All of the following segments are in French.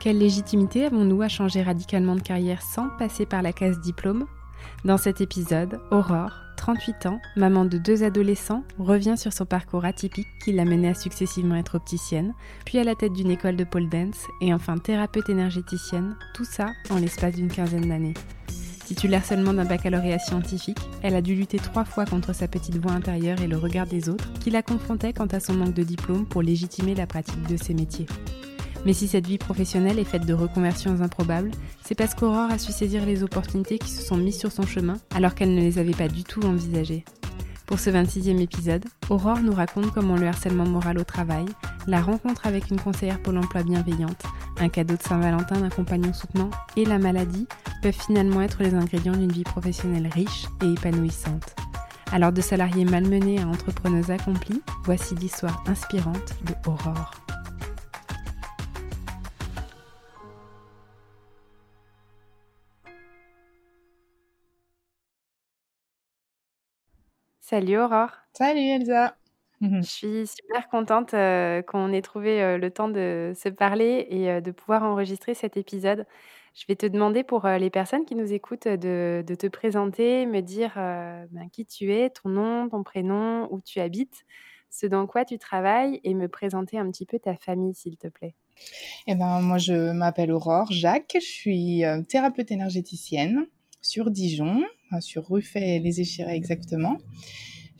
Quelle légitimité avons-nous à changer radicalement de carrière sans passer par la case diplôme Dans cet épisode, Aurore, 38 ans, maman de deux adolescents, revient sur son parcours atypique qui l'a menée à successivement être opticienne, puis à la tête d'une école de pole dance et enfin thérapeute énergéticienne, tout ça en l'espace d'une quinzaine d'années. Titulaire seulement d'un baccalauréat scientifique, elle a dû lutter trois fois contre sa petite voix intérieure et le regard des autres qui la confrontaient quant à son manque de diplôme pour légitimer la pratique de ses métiers. Mais si cette vie professionnelle est faite de reconversions improbables, c'est parce qu'Aurore a su saisir les opportunités qui se sont mises sur son chemin alors qu'elle ne les avait pas du tout envisagées. Pour ce 26e épisode, Aurore nous raconte comment le harcèlement moral au travail, la rencontre avec une conseillère Pôle emploi bienveillante, un cadeau de Saint-Valentin d'un compagnon soutenant et la maladie peuvent finalement être les ingrédients d'une vie professionnelle riche et épanouissante. Alors de salariés malmenés à entrepreneurs accomplis, voici l'histoire inspirante de Aurore. Salut Aurore. Salut Elsa. Je suis super contente euh, qu'on ait trouvé euh, le temps de se parler et euh, de pouvoir enregistrer cet épisode. Je vais te demander pour les personnes qui nous écoutent de, te présenter, me dire ben, qui tu es, ton nom, ton prénom, où tu habites, ce dans quoi tu travailles et me présenter un petit peu ta famille, s'il te plaît. Eh ben, moi, je m'appelle Aurore Jacques, je suis thérapeute énergéticienne sur Dijon, sur Ruffet-les Échirés exactement.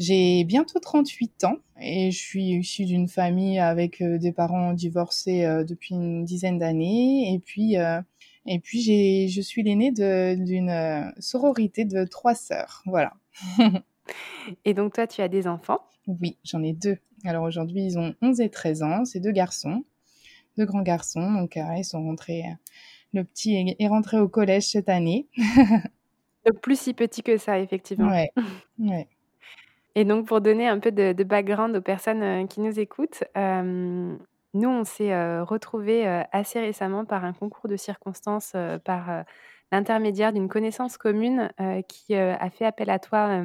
J'ai bientôt 38 ans et je suis issue d'une famille avec euh, des parents divorcés euh, depuis une dizaine d'années. Et puis, euh, et puis j'ai, je suis l'aînée d'une sororité de trois sœurs. Voilà. et donc, toi, tu as des enfants? Oui, j'en ai deux. Alors aujourd'hui, ils ont 11 et 13 ans. C'est deux garçons, deux grands garçons. Donc, ils sont rentrés. Le petit est rentré au collège cette année. Donc plus si petit que ça, effectivement. Ouais. ouais. Et donc pour donner un peu de, background aux personnes euh, qui nous écoutent, euh, nous on s'est euh, retrouvés assez récemment par un concours de circonstances, par l'intermédiaire d'une connaissance commune qui a fait appel à toi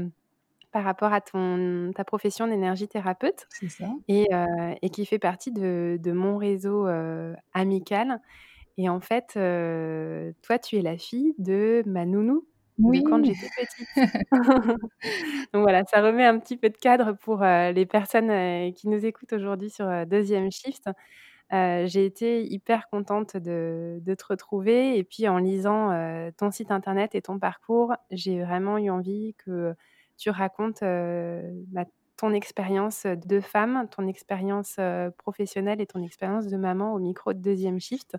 par rapport à ton, ta profession d'énergie thérapeute. C'est ça. Et, et, qui fait partie de, de mon réseau amical. Et en fait, toi, tu es la fille de ma nounou oui. quand j'étais petite. Donc voilà, ça remet un petit peu de cadre pour les personnes qui nous écoutent aujourd'hui sur Deuxième Shift. j'ai été hyper contente de, de, te retrouver et puis en lisant ton site internet et ton parcours, j'ai vraiment eu envie que tu racontes bah, ton expérience de femme, ton expérience professionnelle et ton expérience de maman au micro de Deuxième Shift.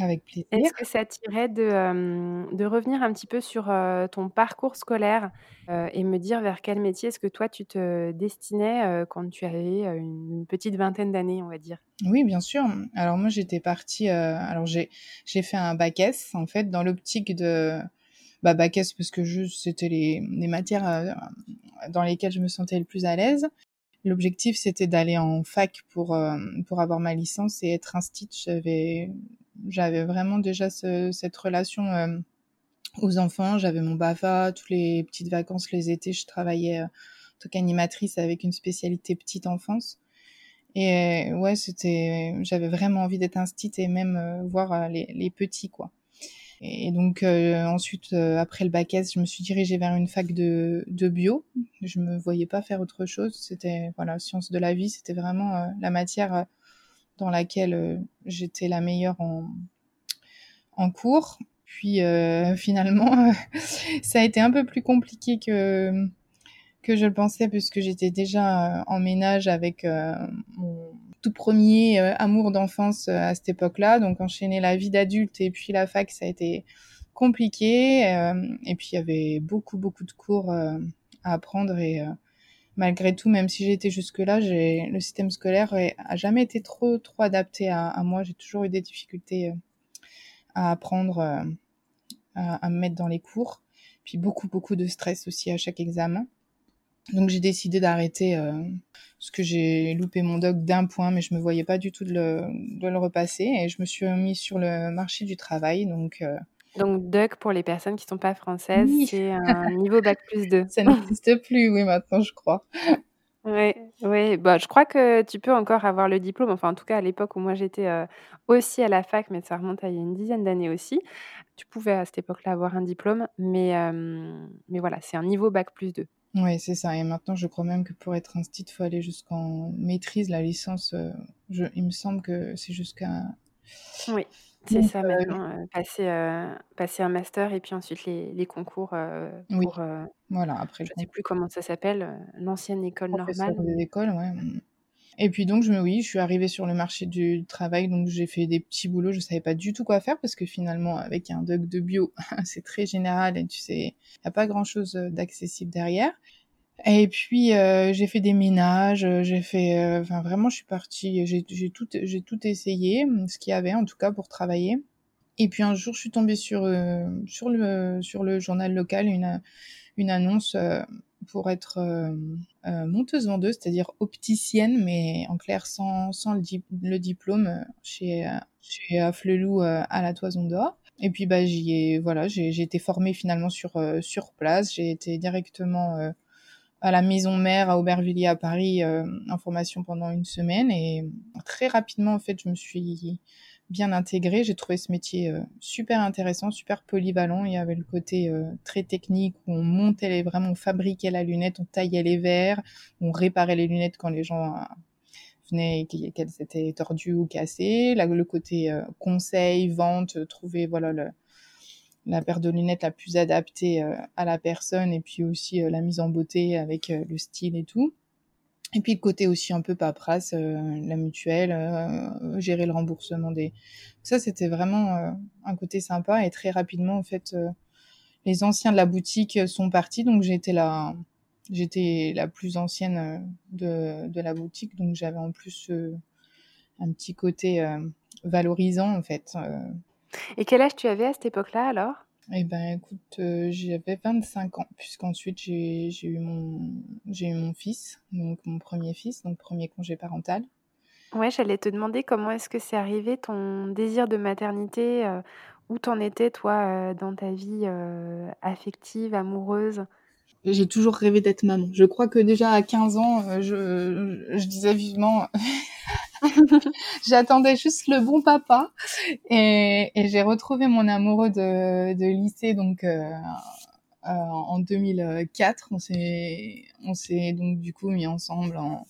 Avec plaisir. Est-ce que ça t'irait de, de, revenir un petit peu sur ton parcours scolaire et me dire vers quel métier est-ce que toi tu te destinais quand tu avais une petite vingtaine d'années, on va dire? Oui, bien sûr. Alors moi j'étais partie, alors j'ai fait un bac S en fait dans l'optique de bah, bac S parce que c'était les, les matières dans lesquelles je me sentais le plus à l'aise. L'objectif, c'était d'aller en fac pour, pour avoir ma licence et être instit. J'avais j'avais vraiment déjà cette relation euh, aux enfants. J'avais mon BAFA, toutes les petites vacances, les étés, je travaillais euh, en tant qu'animatrice avec une spécialité petite enfance. Et euh, ouais, c'était, j'avais vraiment envie d'être instite et même voir les, les, petits, quoi. Et donc ensuite, après le bac S, je me suis dirigée vers une fac de, de bio. Je me voyais pas faire autre chose. C'était voilà, sciences de la vie, c'était vraiment la matière dans laquelle euh, j'étais la meilleure en, en cours. Puis finalement, ça a été un peu plus compliqué que que je le pensais puisque j'étais déjà en ménage avec mon tout premier amour d'enfance à cette époque-là. Donc enchaîner la vie d'adulte et puis la fac, ça a été compliqué. et puis il y avait beaucoup beaucoup de cours à apprendre et malgré tout, même si j'étais jusque-là, j'ai le système scolaire a jamais été trop trop adapté à, moi. J'ai toujours eu des difficultés à apprendre, à, à, me mettre dans les cours, puis beaucoup beaucoup de stress aussi à chaque examen. Donc j'ai décidé d'arrêter euh, parce que j'ai loupé mon doc d'un point, mais je me voyais pas du tout de le, de le repasser et je me suis mis sur le marché du travail. Donc euh, donc, DUC, pour les personnes qui ne sont pas françaises, c'est un niveau Bac plus 2. Ça n'existe plus, oui, maintenant, je crois. Oui, ouais. Bah, je crois que tu peux encore avoir le diplôme. Enfin, en tout cas, à l'époque où moi j'étais euh, aussi à la fac, mais ça remonte à il y a une dizaine d'années aussi. Tu pouvais à cette époque-là avoir un diplôme, mais, euh, mais voilà, c'est un niveau Bac plus 2. Oui, c'est ça. Et maintenant, je crois même que pour être instit, il faut aller jusqu'en maîtrise, la licence. Euh, je, il me semble que c'est jusqu'à. Oui. C'est ça euh, maintenant, passer, passer un master et puis ensuite les les concours, Oui, pour, voilà, après je ne sais plus comment ça s'appelle, l'ancienne école normale, des écoles, ouais, mmh. Et puis donc je me oui, je suis arrivée sur le marché du travail, donc j'ai fait des petits boulots, je savais pas du tout quoi faire parce que finalement avec un doc de bio, c'est très général et tu sais, il y a pas grand-chose, d'accessible derrière. Et puis euh, j'ai fait des ménages, euh, j'ai fait, euh, enfin vraiment je suis partie, j'ai tout j'ai tout essayé, ce qu'il y avait en tout cas pour travailler. Et puis un jour je suis tombée sur sur le sur le journal local une une annonce pour être monteuse vendeuse, c'est-à-dire opticienne, mais en clair sans sans le, diplôme chez chez Flelou à la Toison d'Or. Et puis bah j'y ai voilà j'ai j'ai été formée finalement sur sur place, j'ai été directement à la maison mère à Aubervilliers à Paris euh, en formation pendant une semaine et très rapidement en fait je me suis bien intégrée. J'ai trouvé ce métier euh, super intéressant, super polyvalent. Il y avait le côté euh, très technique où on montait les, vraiment, on fabriquait la lunette, on taillait les verres, on réparait les lunettes quand les gens venaient et qu'elles étaient tordues ou cassées. Là, le côté conseil, vente, trouver voilà le, la paire de lunettes la plus adaptée euh, à la personne et puis aussi euh, la mise en beauté avec euh, le style et tout. Et puis le côté aussi un peu paperasse, la mutuelle, gérer le remboursement des... Ça, c'était vraiment un côté sympa et très rapidement, en fait, les anciens de la boutique sont partis, donc j'étais la, j'étais la plus ancienne de, de la boutique, donc j'avais en plus un petit côté valorisant, en fait. Et quel âge tu avais à cette époque-là alors? Eh ben, écoute, euh, j'avais 25 ans, puisqu'ensuite j'ai eu mon j'ai eu mon fils, donc mon premier fils, donc premier congé parental. Ouais, j'allais te demander comment est-ce que c'est arrivé ton désir de maternité, euh, où t'en étais toi euh, dans ta vie affective, amoureuse? J'ai toujours rêvé d'être maman. Je crois que déjà à 15 ans, je, je disais vivement J'attendais juste le bon papa et, et j'ai retrouvé mon amoureux de, de lycée donc euh, euh, en 2004. On s'est on s'est donc du coup mis ensemble en,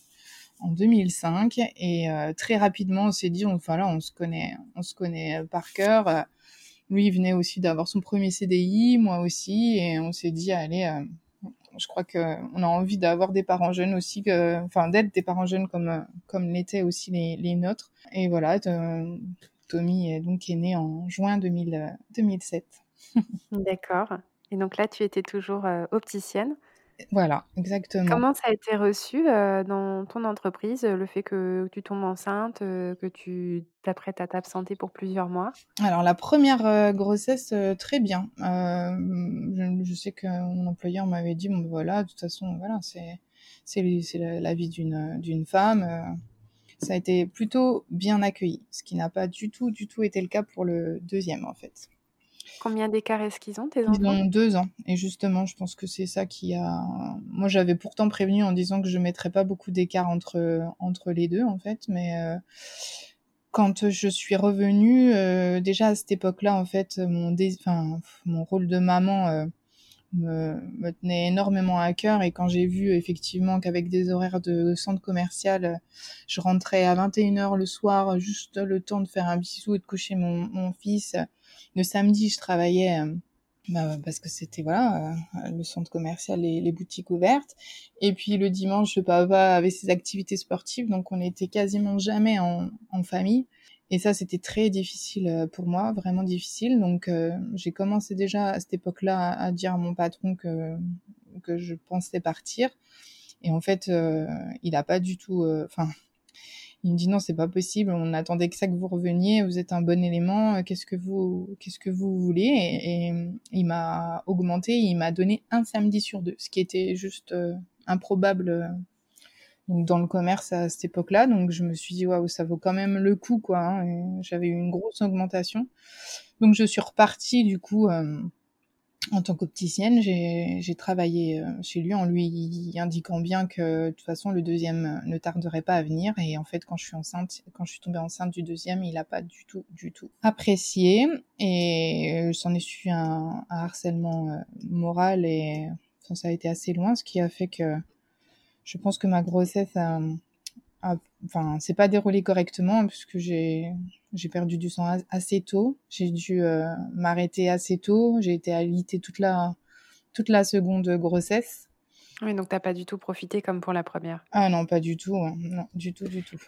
en 2005 et euh, très rapidement on s'est dit enfin là on se connaît on se connaît par cœur. Lui il venait aussi d'avoir son premier CDI, moi aussi et on s'est dit allez je crois qu'on a envie d'avoir des parents jeunes aussi, enfin d'être des parents jeunes comme comme l'étaient aussi les, les nôtres. Et voilà, Tommy est donc est né en juin 2000, 2007. D'accord. Et donc là, tu étais toujours euh, opticienne. Voilà, exactement. Comment ça a été reçu euh, dans ton entreprise, le fait que tu tombes enceinte, euh, que tu t'apprêtes à t'absenter pour plusieurs mois? Alors la première euh, grossesse, très bien. Je, je, sais que mon employeur m'avait dit, bon voilà, de toute façon, voilà, c'est c'est la, la, vie d'une d'une femme. ça a été plutôt bien accueilli, ce qui n'a pas du tout, du tout été le cas pour le deuxième en fait. Combien d'écart est-ce qu'ils ont, tes enfants? Ils ont deux ans. Et justement, je pense que c'est ça qui a. Moi, j'avais pourtant prévenu en disant que je mettrais pas beaucoup d'écart entre, entre les deux, en fait. Mais euh, quand je suis revenue, euh, déjà à cette époque-là, en fait, mon, enfin, mon rôle de maman euh, me, me, tenait énormément à cœur. Et quand j'ai vu effectivement qu'avec des horaires de centre commercial, je rentrais à 21h le soir, juste le temps de faire un bisou et de coucher mon, mon fils le samedi, je travaillais bah, parce que c'était voilà le centre commercial, les, les, boutiques ouvertes. Et puis le dimanche, papa avait ses activités sportives, donc on était quasiment jamais en, famille. Et ça, c'était très difficile pour moi, vraiment difficile. Donc j'ai commencé déjà à cette époque-là à, dire à mon patron que que je pensais partir. Et en fait, il a pas du tout. Enfin, il me dit non, c'est pas possible. On attendait que ça que vous reveniez. Vous êtes un bon élément. Qu'est-ce que vous, qu'est-ce que vous voulez? Et, il m'a augmenté. Il m'a donné un samedi sur deux, ce qui était juste euh, improbable. Euh, donc dans le commerce à cette époque-là. Donc je me suis dit waouh, ça vaut quand même le coup quoi. Hein. J'avais eu une grosse augmentation. Donc je suis repartie du coup. Euh, en tant qu'opticienne, j'ai travaillé euh, chez lui en lui indiquant bien que de toute façon le deuxième ne tarderait pas à venir. Et en fait, quand je suis tombée enceinte du deuxième, il n'a pas du tout, du tout apprécié. Et s'en euh, est suivi un, harcèlement euh, moral et ça a été assez loin, ce qui a fait que je pense que ma grossesse a, enfin, c'est pas déroulé correctement puisque j'ai j'ai perdu du sang assez tôt. J'ai dû euh, m'arrêter assez tôt. J'ai été alitée toute la toute la seconde grossesse. Oui, donc t'as pas du tout profité comme pour la première. Ah non, pas du tout. Hein. Non, du tout, du tout.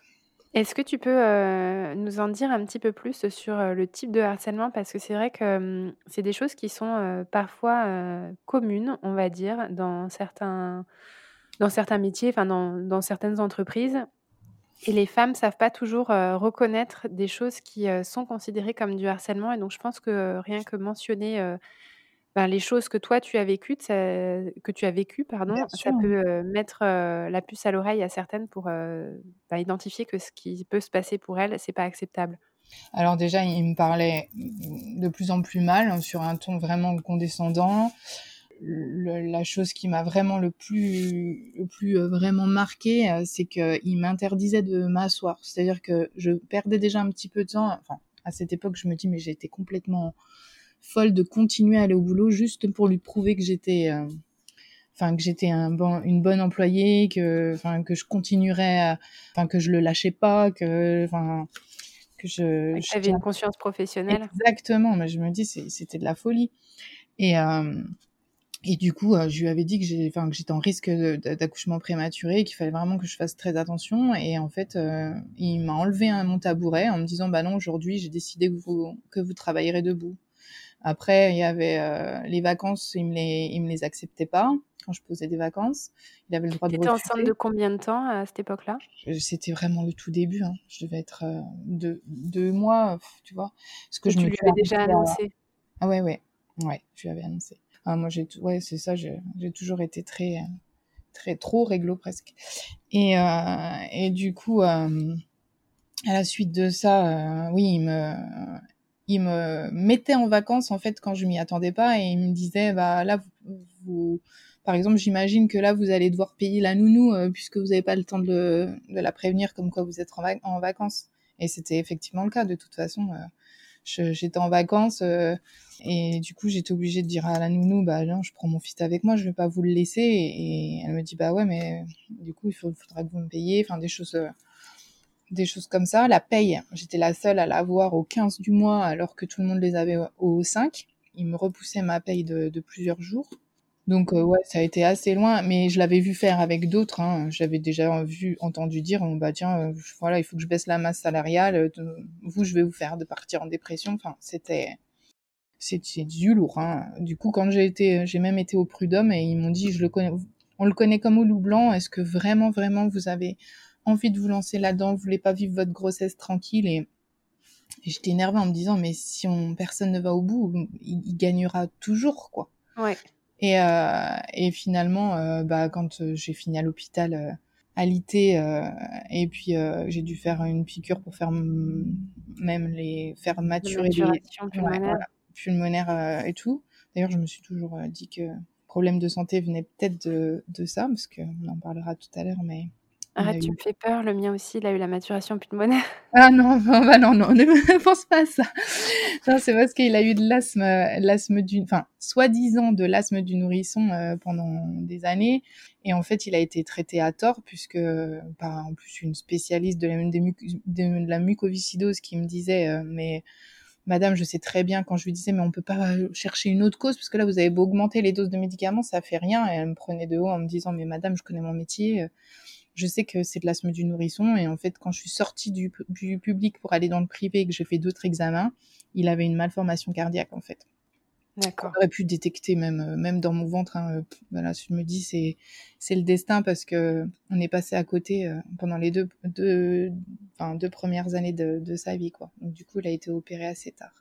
Est-ce que tu peux euh, nous en dire un petit peu plus sur euh, le type de harcèlement? Parce que c'est vrai que hum, c'est des choses qui sont parfois communes, on va dire, dans certains, dans certains métiers, enfin dans, dans certaines entreprises. Et les femmes savent pas toujours reconnaître des choses qui sont considérées comme du harcèlement. Et donc, je pense que rien que mentionner ben, les choses que toi tu as vécues, que tu as vécu, pardon, ça peut mettre la puce à l'oreille à certaines pour ben, identifier que ce qui peut se passer pour elles, c'est pas acceptable. Alors déjà, il me parlait de plus en plus mal, hein, sur un ton vraiment condescendant la chose qui m'a vraiment le plus, le plus euh, vraiment marqué, euh, c'est qu'il m'interdisait de m'asseoir. C'est-à-dire que je perdais déjà un petit peu de temps. Enfin, à cette époque, je me dis, mais j'étais complètement folle de continuer à aller au boulot juste pour lui prouver que j'étais, euh, enfin, que j'étais un bon, une bonne employée, que, enfin, que je continuerais, enfin, que je le lâchais pas, que, enfin, que je. J'avais une conscience professionnelle. Exactement, mais je me dis, c'était de la folie. Et, euh, et du coup, euh, je lui avais dit que j'étais en risque d'accouchement prématuré, qu'il fallait vraiment que je fasse très attention. Et en fait, euh, il m'a enlevé un, mon tabouret en me disant, bah non, aujourd'hui, j'ai décidé que vous, que vous travaillerez debout. Après, il y avait euh, les vacances, il me les, il me les acceptait pas quand je posais des vacances. Il avait le droit de refuser. enceinte de combien de temps à cette époque-là? C'était vraiment le tout début. Hein. Je devais être deux, deux mois, tu vois. Ce que, je tu lui avais déjà annoncé? Ah ouais, ouais, ouais, je lui avais annoncé. Ah, moi, j'ai, ouais, c'est ça, j'ai toujours été très, très, trop réglo presque. Et, euh, et du coup, euh, à la suite de ça, euh, oui, il me, il me mettait en vacances, en fait, quand je m'y attendais pas, et il me disait, bah, là, vous, par exemple, j'imagine que là, vous allez devoir payer la nounou, puisque vous n'avez pas le temps de, de, la prévenir comme quoi vous êtes en vacances. Et c'était effectivement le cas, de toute façon j'étais en vacances euh, et du coup j'étais obligée de dire à la nounou bah non je prends mon fils avec moi je vais pas vous le laisser. Et, elle me dit bah ouais mais du coup il faudra que vous me payiez. Enfin des choses euh, des choses comme ça. La paye j'étais la seule à l'avoir au 15 du mois alors que tout le monde les avait au 5 il me repoussait ma paye de plusieurs jours donc euh, ouais, ça a été assez loin, mais je l'avais vu faire avec d'autres. Hein. J'avais déjà vu, entendu dire, bah tiens, euh, voilà, il faut que je baisse la masse salariale. Euh, vous, je vais vous faire de partir en dépression. Enfin, c'était, c'est du lourd. Hein. Du coup, quand j'ai été, j'ai même été au prud'homme et ils m'ont dit, je le connais, on le connaît comme au loup blanc. Est-ce que vraiment, vraiment, vous avez envie de vous lancer là-dedans? Vous voulez pas vivre votre grossesse tranquille? Et j'étais énervée en me disant, mais si on, personne ne va au bout, il, il gagnera toujours, quoi. Ouais. Et, euh, et finalement, euh, bah, quand euh, j'ai fini à l'hôpital euh, alité euh, et puis j'ai dû faire une piqûre pour faire même les faire maturer les pulmonaires, et tout. D'ailleurs, je me suis toujours dit que problème de santé venait peut-être de, de ça, parce qu'on en parlera tout à l'heure, mais Arrête, tu me fais peur. Le mien aussi, il a eu la maturation pulmonaire. Ah non, bah non, non, ne pense pas à ça. Non, c'est parce qu'il a eu de l'asthme, l'asthme du, enfin, soi-disant de l'asthme du nourrisson euh, pendant des années. Et en fait, il a été traité à tort puisque, par en plus une spécialiste de la, de la mucoviscidose qui me disait, euh, mais Madame, je sais très bien quand je lui disais, mais on peut pas chercher une autre cause parce que là, vous avez beau augmenter les doses de médicaments, ça fait rien. Et elle me prenait de haut en me disant, mais Madame, je connais mon métier, je sais que c'est de l'asthme du nourrisson. Et en fait, quand je suis sortie du, du public pour aller dans le privé et que j'ai fait d'autres examens, il avait une malformation cardiaque en fait. D'accord. aurait pu détecter même euh, même dans mon ventre. Hein, euh, voilà, je me dis c'est c'est le destin parce que on est passé à côté euh, pendant les deux deux enfin deux premières années de, de sa vie quoi. Donc du coup, il a été opéré assez tard.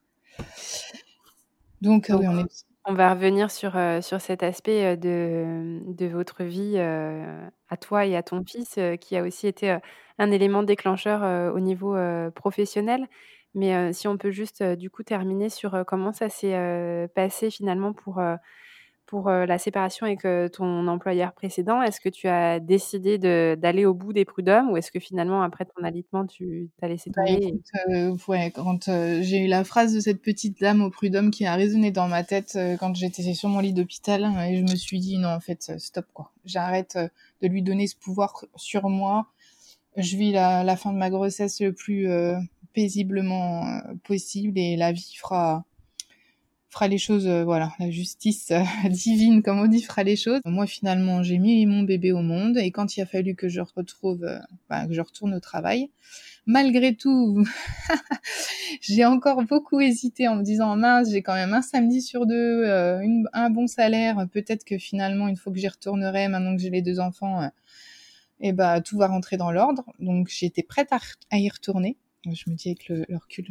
Donc, oui, on est on va revenir sur, sur cet aspect, de, de votre vie, à toi et à ton fils, qui a aussi été, un élément déclencheur, au niveau, professionnel. Mais si on peut juste, du coup, terminer sur comment ça s'est passé finalement pour, pour la séparation avec ton employeur précédent. Est-ce que tu as décidé d'aller au bout des prud'hommes ou est-ce que finalement, après ton alitement, tu t'as laissé bah, tomber écoute, ouais, quand j'ai eu la phrase de cette petite dame au prud'homme qui a résonné dans ma tête quand j'étais sur mon lit d'hôpital, hein, et je me suis dit non, en fait, stop quoi. J'arrête de lui donner ce pouvoir sur moi. Je vis la, la fin de ma grossesse le plus paisiblement possible et la vie fera fera les choses, euh, voilà, la justice euh, divine, comme on dit, fera les choses. Moi, finalement, j'ai mis mon bébé au monde et quand il a fallu que je retrouve, que je retourne au travail, malgré tout, j'ai encore beaucoup hésité en me disant mince, j'ai quand même un samedi sur deux, un bon salaire, peut-être que finalement, une fois que j'y retournerai, maintenant que j'ai les deux enfants, et bah tout va rentrer dans l'ordre. Donc j'étais prête à y retourner. Je me dis avec le, recul,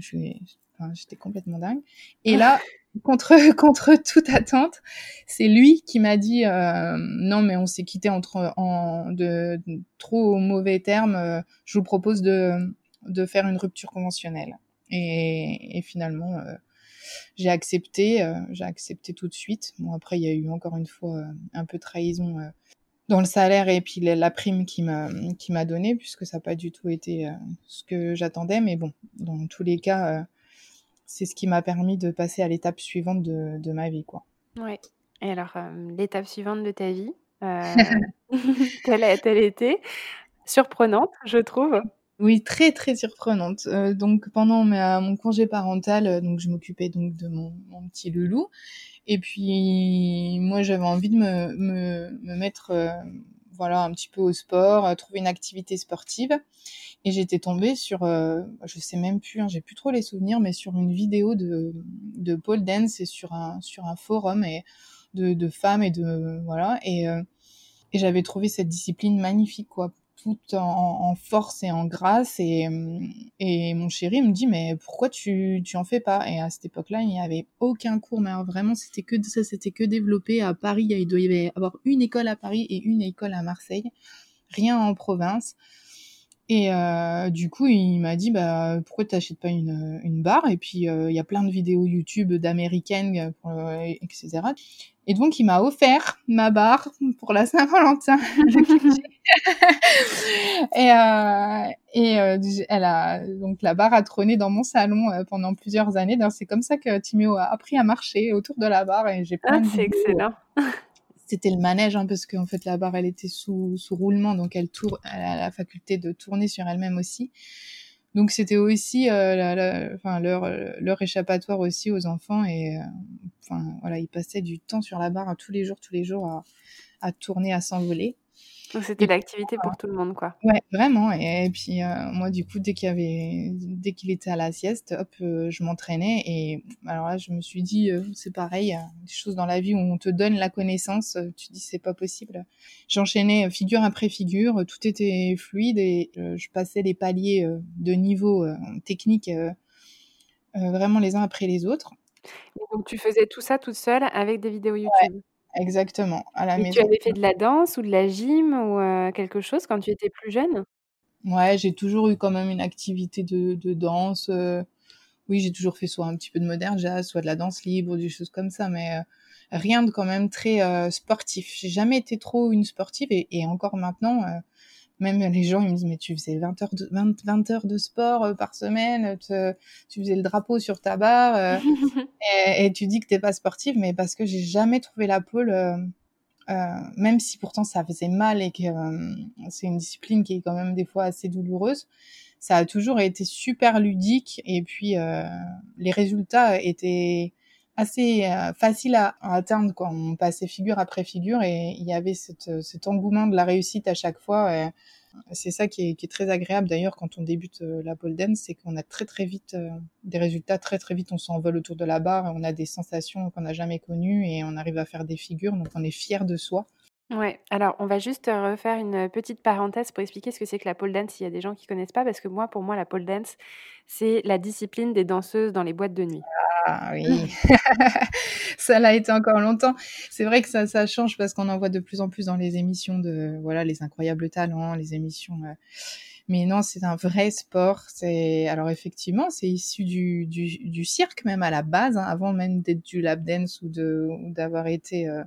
j'étais complètement dingue. Et là, contre contre toute attente, c'est lui qui m'a dit euh, non mais on s'est quitté entre en de, trop mauvais termes. Euh, je vous propose de de faire une rupture conventionnelle. Et, et finalement, euh, j'ai accepté. j'ai accepté tout de suite. Bon après, il y a eu encore une fois un peu de trahison dans le salaire et puis la prime qui m'a qui m'a donné puisque ça n'a pas du tout été euh, ce que j'attendais mais bon dans tous les cas euh, c'est ce qui m'a permis de passer à l'étape suivante de, de ma vie quoi. Ouais. Et alors euh, l'étape suivante de ta vie telle a-t-elle été surprenante je trouve. Oui très très surprenante. Donc pendant mon congé parental donc je m'occupais donc de mon, mon petit loulou. Et puis moi j'avais envie de me, me, me mettre euh, voilà un petit peu au sport, euh, trouver une activité sportive. Et j'étais tombée sur, euh, je sais même plus, hein, j'ai plus trop les souvenirs, mais sur une vidéo de, de pole dance et sur un sur un forum et de, de femmes et de voilà et, euh, et j'avais trouvé cette discipline magnifique quoi en, force et en grâce. Et, et mon chéri me dit, mais pourquoi tu, tu en fais pas? Et à cette époque-là, il n'y avait aucun cours, mais vraiment, c'était que ça, c'était que développé à Paris. Il doit y avoir une école à Paris et une école à Marseille, rien en province. Et euh, du coup, il m'a dit bah pourquoi t'achètes pas une, une barre? Et puis euh, il y a plein de vidéos YouTube d'américaines, euh, etc. Et donc il m'a offert ma barre pour la Saint-Valentin. et euh, et euh, elle a donc la barre a trôné dans mon salon pendant plusieurs années. C'est comme ça que Timéo a appris à marcher autour de la barre et j'ai plein ah, c'est excellent c'était le manège hein, parce qu'en fait la barre elle était sous, sous roulement donc elle tourne elle a la faculté de tourner sur elle-même aussi donc c'était aussi euh, enfin leur échappatoire aussi aux enfants et euh, voilà ils passaient du temps sur la barre tous les jours tous les jours à tourner à s'envoler donc c'était l'activité pour tout le monde, quoi. Ouais, vraiment. Et, puis euh, moi, du coup, dès qu'il y avait, dès qu'il était à la sieste, hop, euh, je m'entraînais. Et alors là, je me suis dit, euh, c'est pareil, des choses dans la vie où on te donne la connaissance, tu dis c'est pas possible. J'enchaînais figure après figure, tout était fluide et je passais les paliers de niveau technique vraiment les uns après les autres. donc tu faisais tout ça toute seule avec des vidéos YouTube? Exactement, à la Et tu avais fait de la danse ou de la gym ou quelque chose quand tu étais plus jeune? Ouais, j'ai toujours eu quand même une activité de de danse, oui, j'ai toujours fait soit un petit peu de modern jazz, soit de la danse libre, des choses comme ça, mais rien de quand même très, sportif. J'ai jamais été trop une sportive et et encore maintenant, même les gens, ils me disent, mais tu faisais 20 heures de, 20, heures de sport euh, par semaine, tu faisais le drapeau sur ta barre, euh, et, tu dis que t'es pas sportive, mais parce que j'ai jamais trouvé la pôle, euh, même si pourtant ça faisait mal et que c'est une discipline qui est quand même des fois assez douloureuse, ça a toujours été super ludique et puis les résultats étaient assez faciles à, atteindre quand on passait figure après figure et il y avait cette, cet engouement de la réussite à chaque fois. Et, c'est ça qui est, très agréable d'ailleurs quand on débute euh, la pole dance, c'est qu'on a très très vite euh, des résultats, très très vite on s'envole autour de la barre, on a des sensations qu'on n'a jamais connues et on arrive à faire des figures, donc on est fier de soi. Ouais, alors on va juste refaire une petite parenthèse pour expliquer ce que c'est que la pole dance s'il y a des gens qui connaissent pas, parce que moi, pour moi, la pole dance, c'est la discipline des danseuses dans les boîtes de nuit. Ah oui, ça l'a été encore longtemps. C'est vrai que ça, ça change parce qu'on en voit de plus en plus dans les émissions de, voilà, les incroyables talents, les émissions. Euh, mais non, c'est un vrai sport. C'est alors effectivement, c'est issu du, du, du, cirque même à la base, hein, avant même d'être du lap dance ou d'avoir été euh,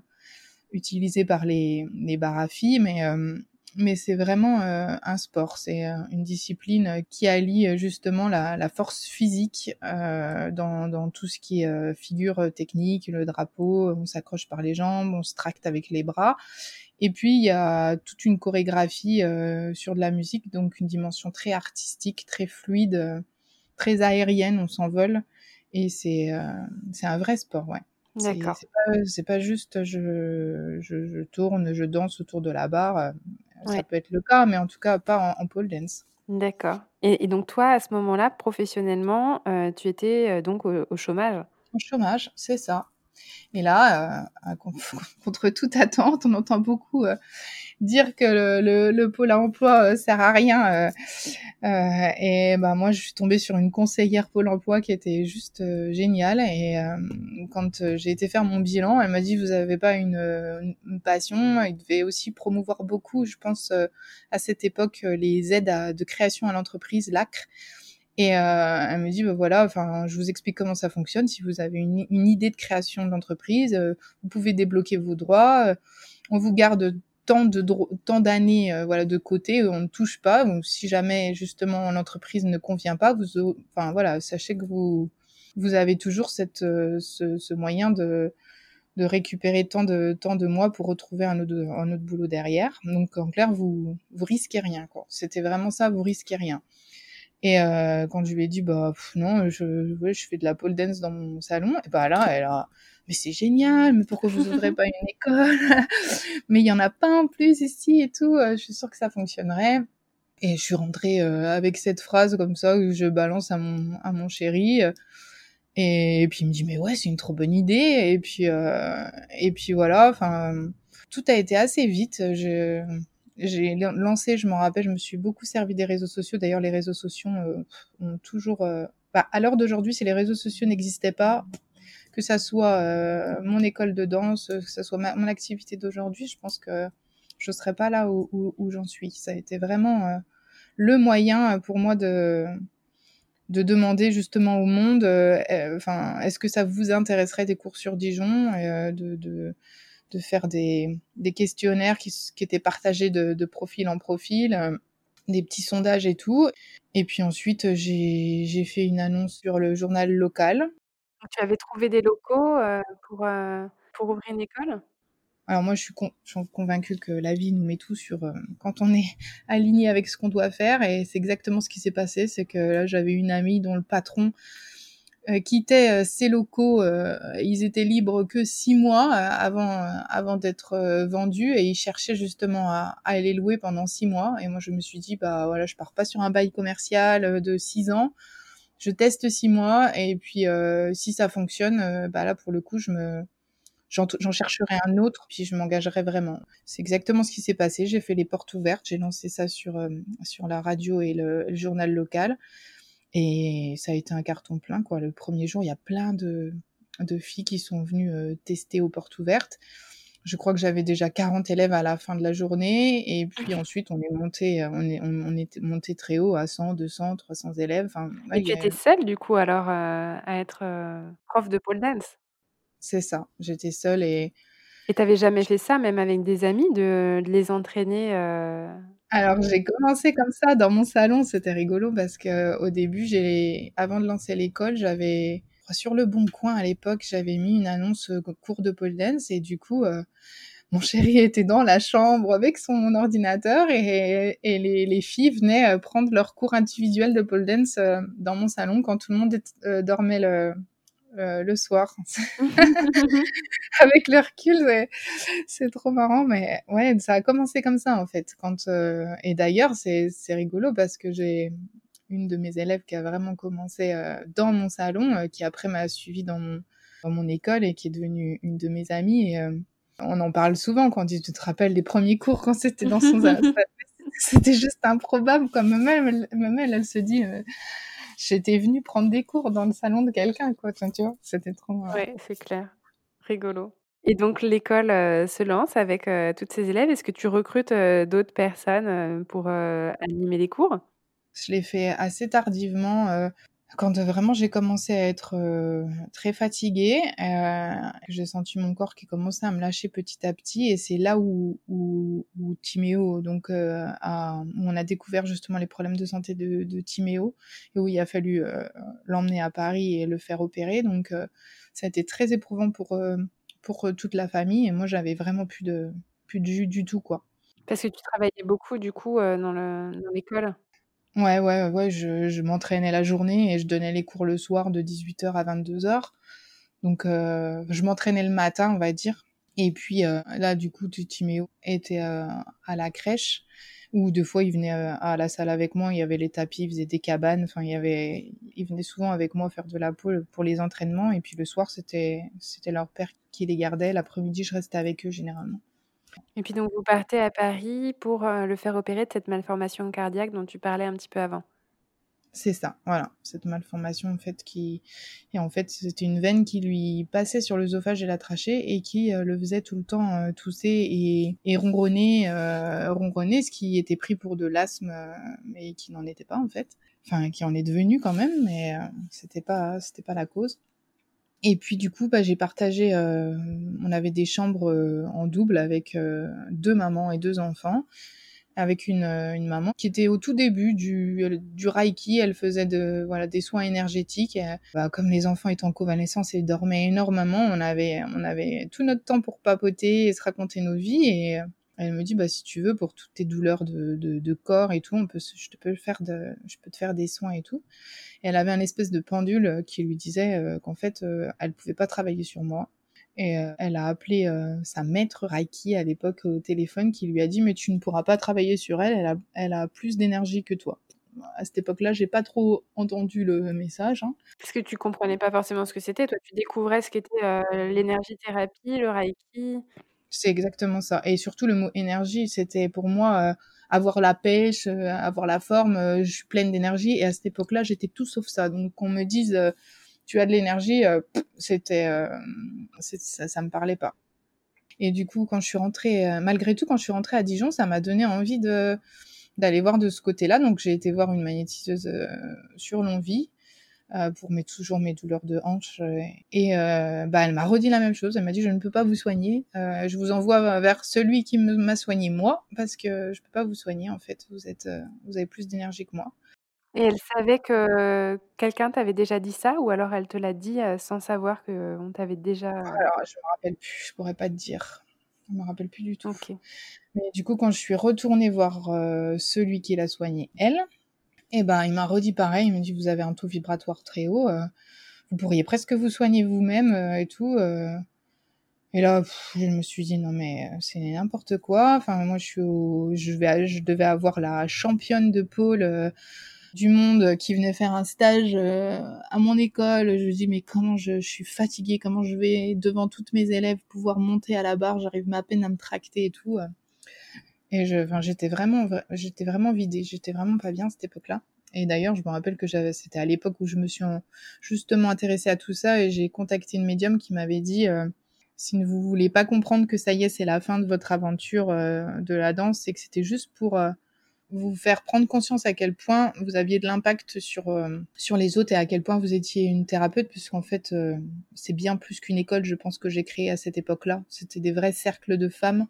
utilisé par les les filles. Mais euh, mais c'est vraiment euh, un sport, c'est euh, une discipline qui allie justement la, la force physique dans, dans, tout ce qui est figure technique, le drapeau, on s'accroche par les jambes, on se tracte avec les bras. Et puis il y a toute une chorégraphie sur de la musique, donc une dimension très artistique, très fluide, très aérienne, on s'envole. Et c'est c'est un vrai sport, ouais. D'accord. C'est pas, pas, juste je, je, je, tourne, je danse autour de la barre. Ça peut être le cas, mais en tout cas pas en, pole dance. D'accord. Et, donc toi, à ce moment-là, professionnellement, euh, tu étais euh, donc au, chômage? Au chômage, c'est ça. Et là, euh, contre toute attente, on entend beaucoup dire que le, le, le pôle emploi sert à rien. et ben moi, je suis tombée sur une conseillère pôle emploi qui était juste géniale. Et quand j'ai été faire mon bilan, elle m'a dit vous avez pas une, passion. Il devait aussi promouvoir beaucoup, je pense, à cette époque, les aides de création à l'entreprise, l'ACRE. Et euh, elle me dit, bah, voilà, enfin, je vous explique comment ça fonctionne. Si vous avez une, idée de création d'entreprise, euh, vous pouvez débloquer vos droits. Euh, on vous garde tant de tant d'années voilà de côté. On ne touche pas. Donc si jamais justement l'entreprise ne convient pas vous enfin voilà sachez que vous vous avez toujours cette ce, moyen de de récupérer tant de tant de mois pour retrouver un autre un autre boulot derrière. Donc en clair vous vous risquez rien c'était vraiment ça vous risquez rien et euh, quand je lui ai dit bah non, je ouais, je fais de la pole dance dans mon salon, et bah là elle a mais c'est génial, mais pourquoi vous ouvrez pas une école Mais il y en a pas en plus ici et tout. Euh, je suis sûre que ça fonctionnerait. Et je suis rentrée euh, avec cette phrase comme ça que je balance à mon à mon chéri. Et, puis il me dit mais ouais c'est une trop bonne idée. Et puis euh, et puis voilà. Enfin tout a été assez vite. Je j'ai lancé, je m'en rappelle, je me suis beaucoup servi des réseaux sociaux. D'ailleurs, les réseaux sociaux euh, ont toujours... Euh, bah, à l'heure d'aujourd'hui, si les réseaux sociaux n'existaient pas, que ça soit euh, mon école de danse, que ça soit mon activité d'aujourd'hui, je pense que je serais pas là où, j'en suis. Ça a été vraiment le moyen pour moi de de demander justement au monde, enfin, est-ce que ça vous intéresserait des cours sur Dijon, de faire des, des questionnaires qui, qui, étaient partagés de, de, profil en profil, euh, des petits sondages et tout. Et puis ensuite, j'ai fait une annonce sur le journal local. Tu avais trouvé des locaux euh, pour, euh, pour ouvrir une école? Alors moi, je suis, con je suis, convaincue que la vie nous met tout sur quand on est aligné avec ce qu'on doit faire, et c'est exactement ce qui s'est passé. C'est que là, j'avais une amie dont le patron euh, quittaient euh, ces locaux. Euh, ils étaient libres que six mois avant avant d'être vendus et ils cherchaient justement à, à les louer pendant six mois. Et moi, je me suis dit bah voilà, je pars pas sur un bail commercial de six ans. Je teste six mois et puis si ça fonctionne, bah là pour le coup, je me j'en chercherai un autre, puis je m'engagerai vraiment. C'est exactement ce qui s'est passé. J'ai fait les portes ouvertes, j'ai lancé ça sur, sur la radio et le, le, journal local. Et ça a été un carton plein, quoi. Le premier jour, il y a plein de, de filles qui sont venues euh, tester aux portes ouvertes. Je crois que j'avais déjà 40 élèves à la fin de la journée. Et puis ensuite, on est monté, euh, on est, on, est monté très haut à 100, 200, 300 élèves. Enfin, et tu étais seule, du coup, alors, euh, à être prof de pole dance? C'est ça. J'étais seule et... Et t'avais jamais fait ça, même avec des amis, de, de les entraîner alors j'ai commencé comme ça dans mon salon, c'était rigolo parce que au début, j'ai avant de lancer l'école, j'avais sur le bon coin à l'époque, j'avais mis une annonce cours de pole dance et du coup euh, mon chéri était dans la chambre avec son ordinateur et, les, les, filles venaient euh, prendre leur cours individuel de pole dance euh, dans mon salon quand tout le monde euh, dormait le, le soir. avec le recul, c'est trop marrant, mais ouais, ça a commencé comme ça en fait. Quand et d'ailleurs, c'est rigolo parce que j'ai une de mes élèves qui a vraiment commencé dans mon salon, qui après m'a suivi dans mon, dans mon école et qui est devenue une de mes amies. Et, on en parle souvent quand tu te rappelles des premiers cours quand c'était dans son c'était juste improbable comme même elle, même elle, elle se dit euh, j'étais venue prendre des cours dans le salon de quelqu'un quoi. Tu vois c'était trop euh, ouais c'est clair. Rigolo. Et donc l'école euh, se lance avec toutes ses élèves. Est-ce que tu recrutes d'autres personnes pour animer les cours? Je l'ai fait assez tardivement quand vraiment j'ai commencé à être euh, très fatiguée, euh, j'ai senti mon corps qui commençait à me lâcher petit à petit, et c'est là où, où, Timéo, donc, euh, où on a découvert justement les problèmes de santé de, de Timéo, et où il a fallu euh, l'emmener à Paris et le faire opérer. Donc, ça a été très éprouvant pour pour toute la famille, et moi j'avais vraiment plus de plus de jus du tout, quoi. Parce que tu travaillais beaucoup du coup dans l'école? Ouais, ouais, ouais, je, je m'entraînais la journée et je donnais les cours le soir de 18h à 22h. Donc, euh, je m'entraînais le matin, on va dire. Et puis euh, là, du coup, Timéo était euh, à la crèche, ou deux fois, il venait à la salle avec moi. Il y avait les tapis, il faisait des cabanes. Enfin, il y avait, il venait souvent avec moi faire de la pole pour les entraînements. Et puis le soir, c'était leur père qui les gardait. L'après-midi, je restais avec eux généralement. Et puis donc vous partez à Paris pour, le faire opérer de cette malformation cardiaque dont tu parlais un petit peu avant? C'est ça, voilà, cette malformation en fait qui et en fait, c'était une veine qui lui passait sur l'œsophage et la trachée et qui, le faisait tout le temps, tousser et ronronner, ronronner, ce qui était pris pour de l'asthme, mais qui n'en était pas en fait. Enfin, qui en est devenu quand même, mais c'était pas c'était pas la cause. Et puis du coup, bah, j'ai partagé, euh, on avait des chambres euh, en double avec euh, deux mamans et deux enfants, avec une, une, maman qui était au tout début du, du Reiki, elle faisait de, voilà, des soins énergétiques. bah, comme les enfants étaient en convalescence et dormaient énormément, on avait, on avait tout notre temps pour papoter et se raconter nos vies. Et elle me dit, bah, si tu veux, pour toutes tes douleurs de, de, corps et tout, on peut, je, te peux faire je peux te faire des soins et tout. Et elle avait un espèce de pendule euh, qui lui disait euh, qu'en fait, euh, elle pouvait pas travailler sur moi. Et elle a appelé sa maître Reiki à l'époque au téléphone qui lui a dit, mais tu ne pourras pas travailler sur elle, elle a, elle a plus d'énergie que toi à cette époque-là, j'ai pas trop entendu le message. Hein. Parce que tu comprenais pas forcément ce que c'était. Toi, tu découvrais ce qu'était l'énergie thérapie, le reiki. C'est exactement ça. Et surtout, le mot énergie, c'était pour moi euh, avoir la pêche, euh, avoir la forme. Euh, je suis pleine d'énergie. Et à cette époque-là, j'étais tout sauf ça. Donc, qu'on me dise, tu as de l'énergie, c'était, ça, ça me parlait pas. Et du coup, quand je suis rentrée, malgré tout, quand je suis rentrée à Dijon, ça m'a donné envie de d'aller voir de ce côté-là. Donc, j'ai été voir une magnétiseuse sur Longvie. Euh, pour mes, toujours mes douleurs de hanche. Euh, et euh, bah, elle m'a redit la même chose. Elle m'a dit je ne peux pas vous soigner. je vous envoie vers celui qui m'a soigné moi parce que je peux pas vous soigner en fait. Vous êtes, vous avez plus d'énergie que moi. Et elle savait que quelqu'un t'avait déjà dit ça ou alors elle te l'a dit sans savoir qu'on t'avait déjà. Alors je me rappelle plus. Je pourrais pas te dire. Je me rappelle plus du tout. Mais du coup quand je suis retournée voir celui qui l'a soigné elle et eh ben, il m'a redit pareil. Il m'a dit vous avez un taux vibratoire très haut. Euh, vous pourriez presque vous soigner vous-même euh, et tout. Euh. Et là, je me suis dit non mais c'est n'importe quoi. Enfin moi je suis je vais je devais avoir la championne de pôle du monde qui venait faire un stage à mon école. Je me dis mais comment je, je, suis fatiguée, comment je vais devant toutes mes élèves pouvoir monter à la barre, j'arrive à peine à me tracter et tout. Et je, enfin, j'étais vraiment, j'étais vraiment vidée, j'étais vraiment pas bien à cette époque-là. Et d'ailleurs, je me rappelle que j'avais, c'était à l'époque où je me suis justement intéressée à tout ça et j'ai contacté une médium qui m'avait dit, euh, si vous voulez pas comprendre que ça y est, c'est la fin de votre aventure euh, de la danse, c'est que c'était juste pour euh, vous faire prendre conscience à quel point vous aviez de l'impact sur sur les autres et à quel point vous étiez une thérapeute, puisqu'en fait, c'est bien plus qu'une école, je pense que j'ai créé à cette époque-là. C'était des vrais cercles de femmes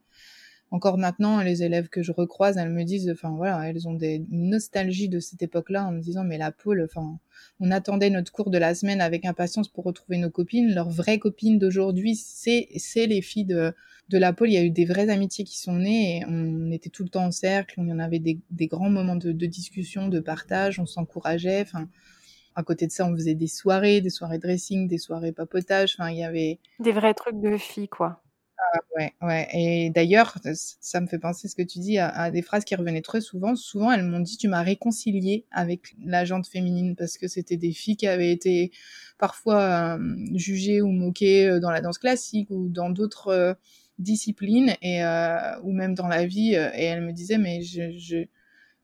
encore maintenant, les élèves que je recroise, elles me disent, enfin voilà, elles ont des une nostalgie de cette époque-là en me disant, mais la pôle, enfin, on attendait notre cours de la semaine avec impatience pour retrouver nos copines. Leurs vraies copines d'aujourd'hui, c'est c'est les filles de de la pôle. Il y a eu des vraies amitiés qui sont nées on était tout le temps en cercle. On y en avait des, des grands moments de, de discussion, de partage. On s'encourageait. Enfin, à côté de ça, on faisait des soirées, des soirées dressing, des soirées papotage. Enfin, il y avait des vrais trucs de filles, quoi. Ouais, ouais. Et d'ailleurs, ça me fait penser ce que tu dis à, des phrases qui revenaient très souvent. Souvent, elles m'ont dit tu m'as réconcilié avec la jante féminine parce que c'était des filles qui avaient été parfois euh, jugées ou moquées euh, dans la danse classique ou dans d'autres euh, disciplines et ou même dans la vie. et elles me disaient mais je, je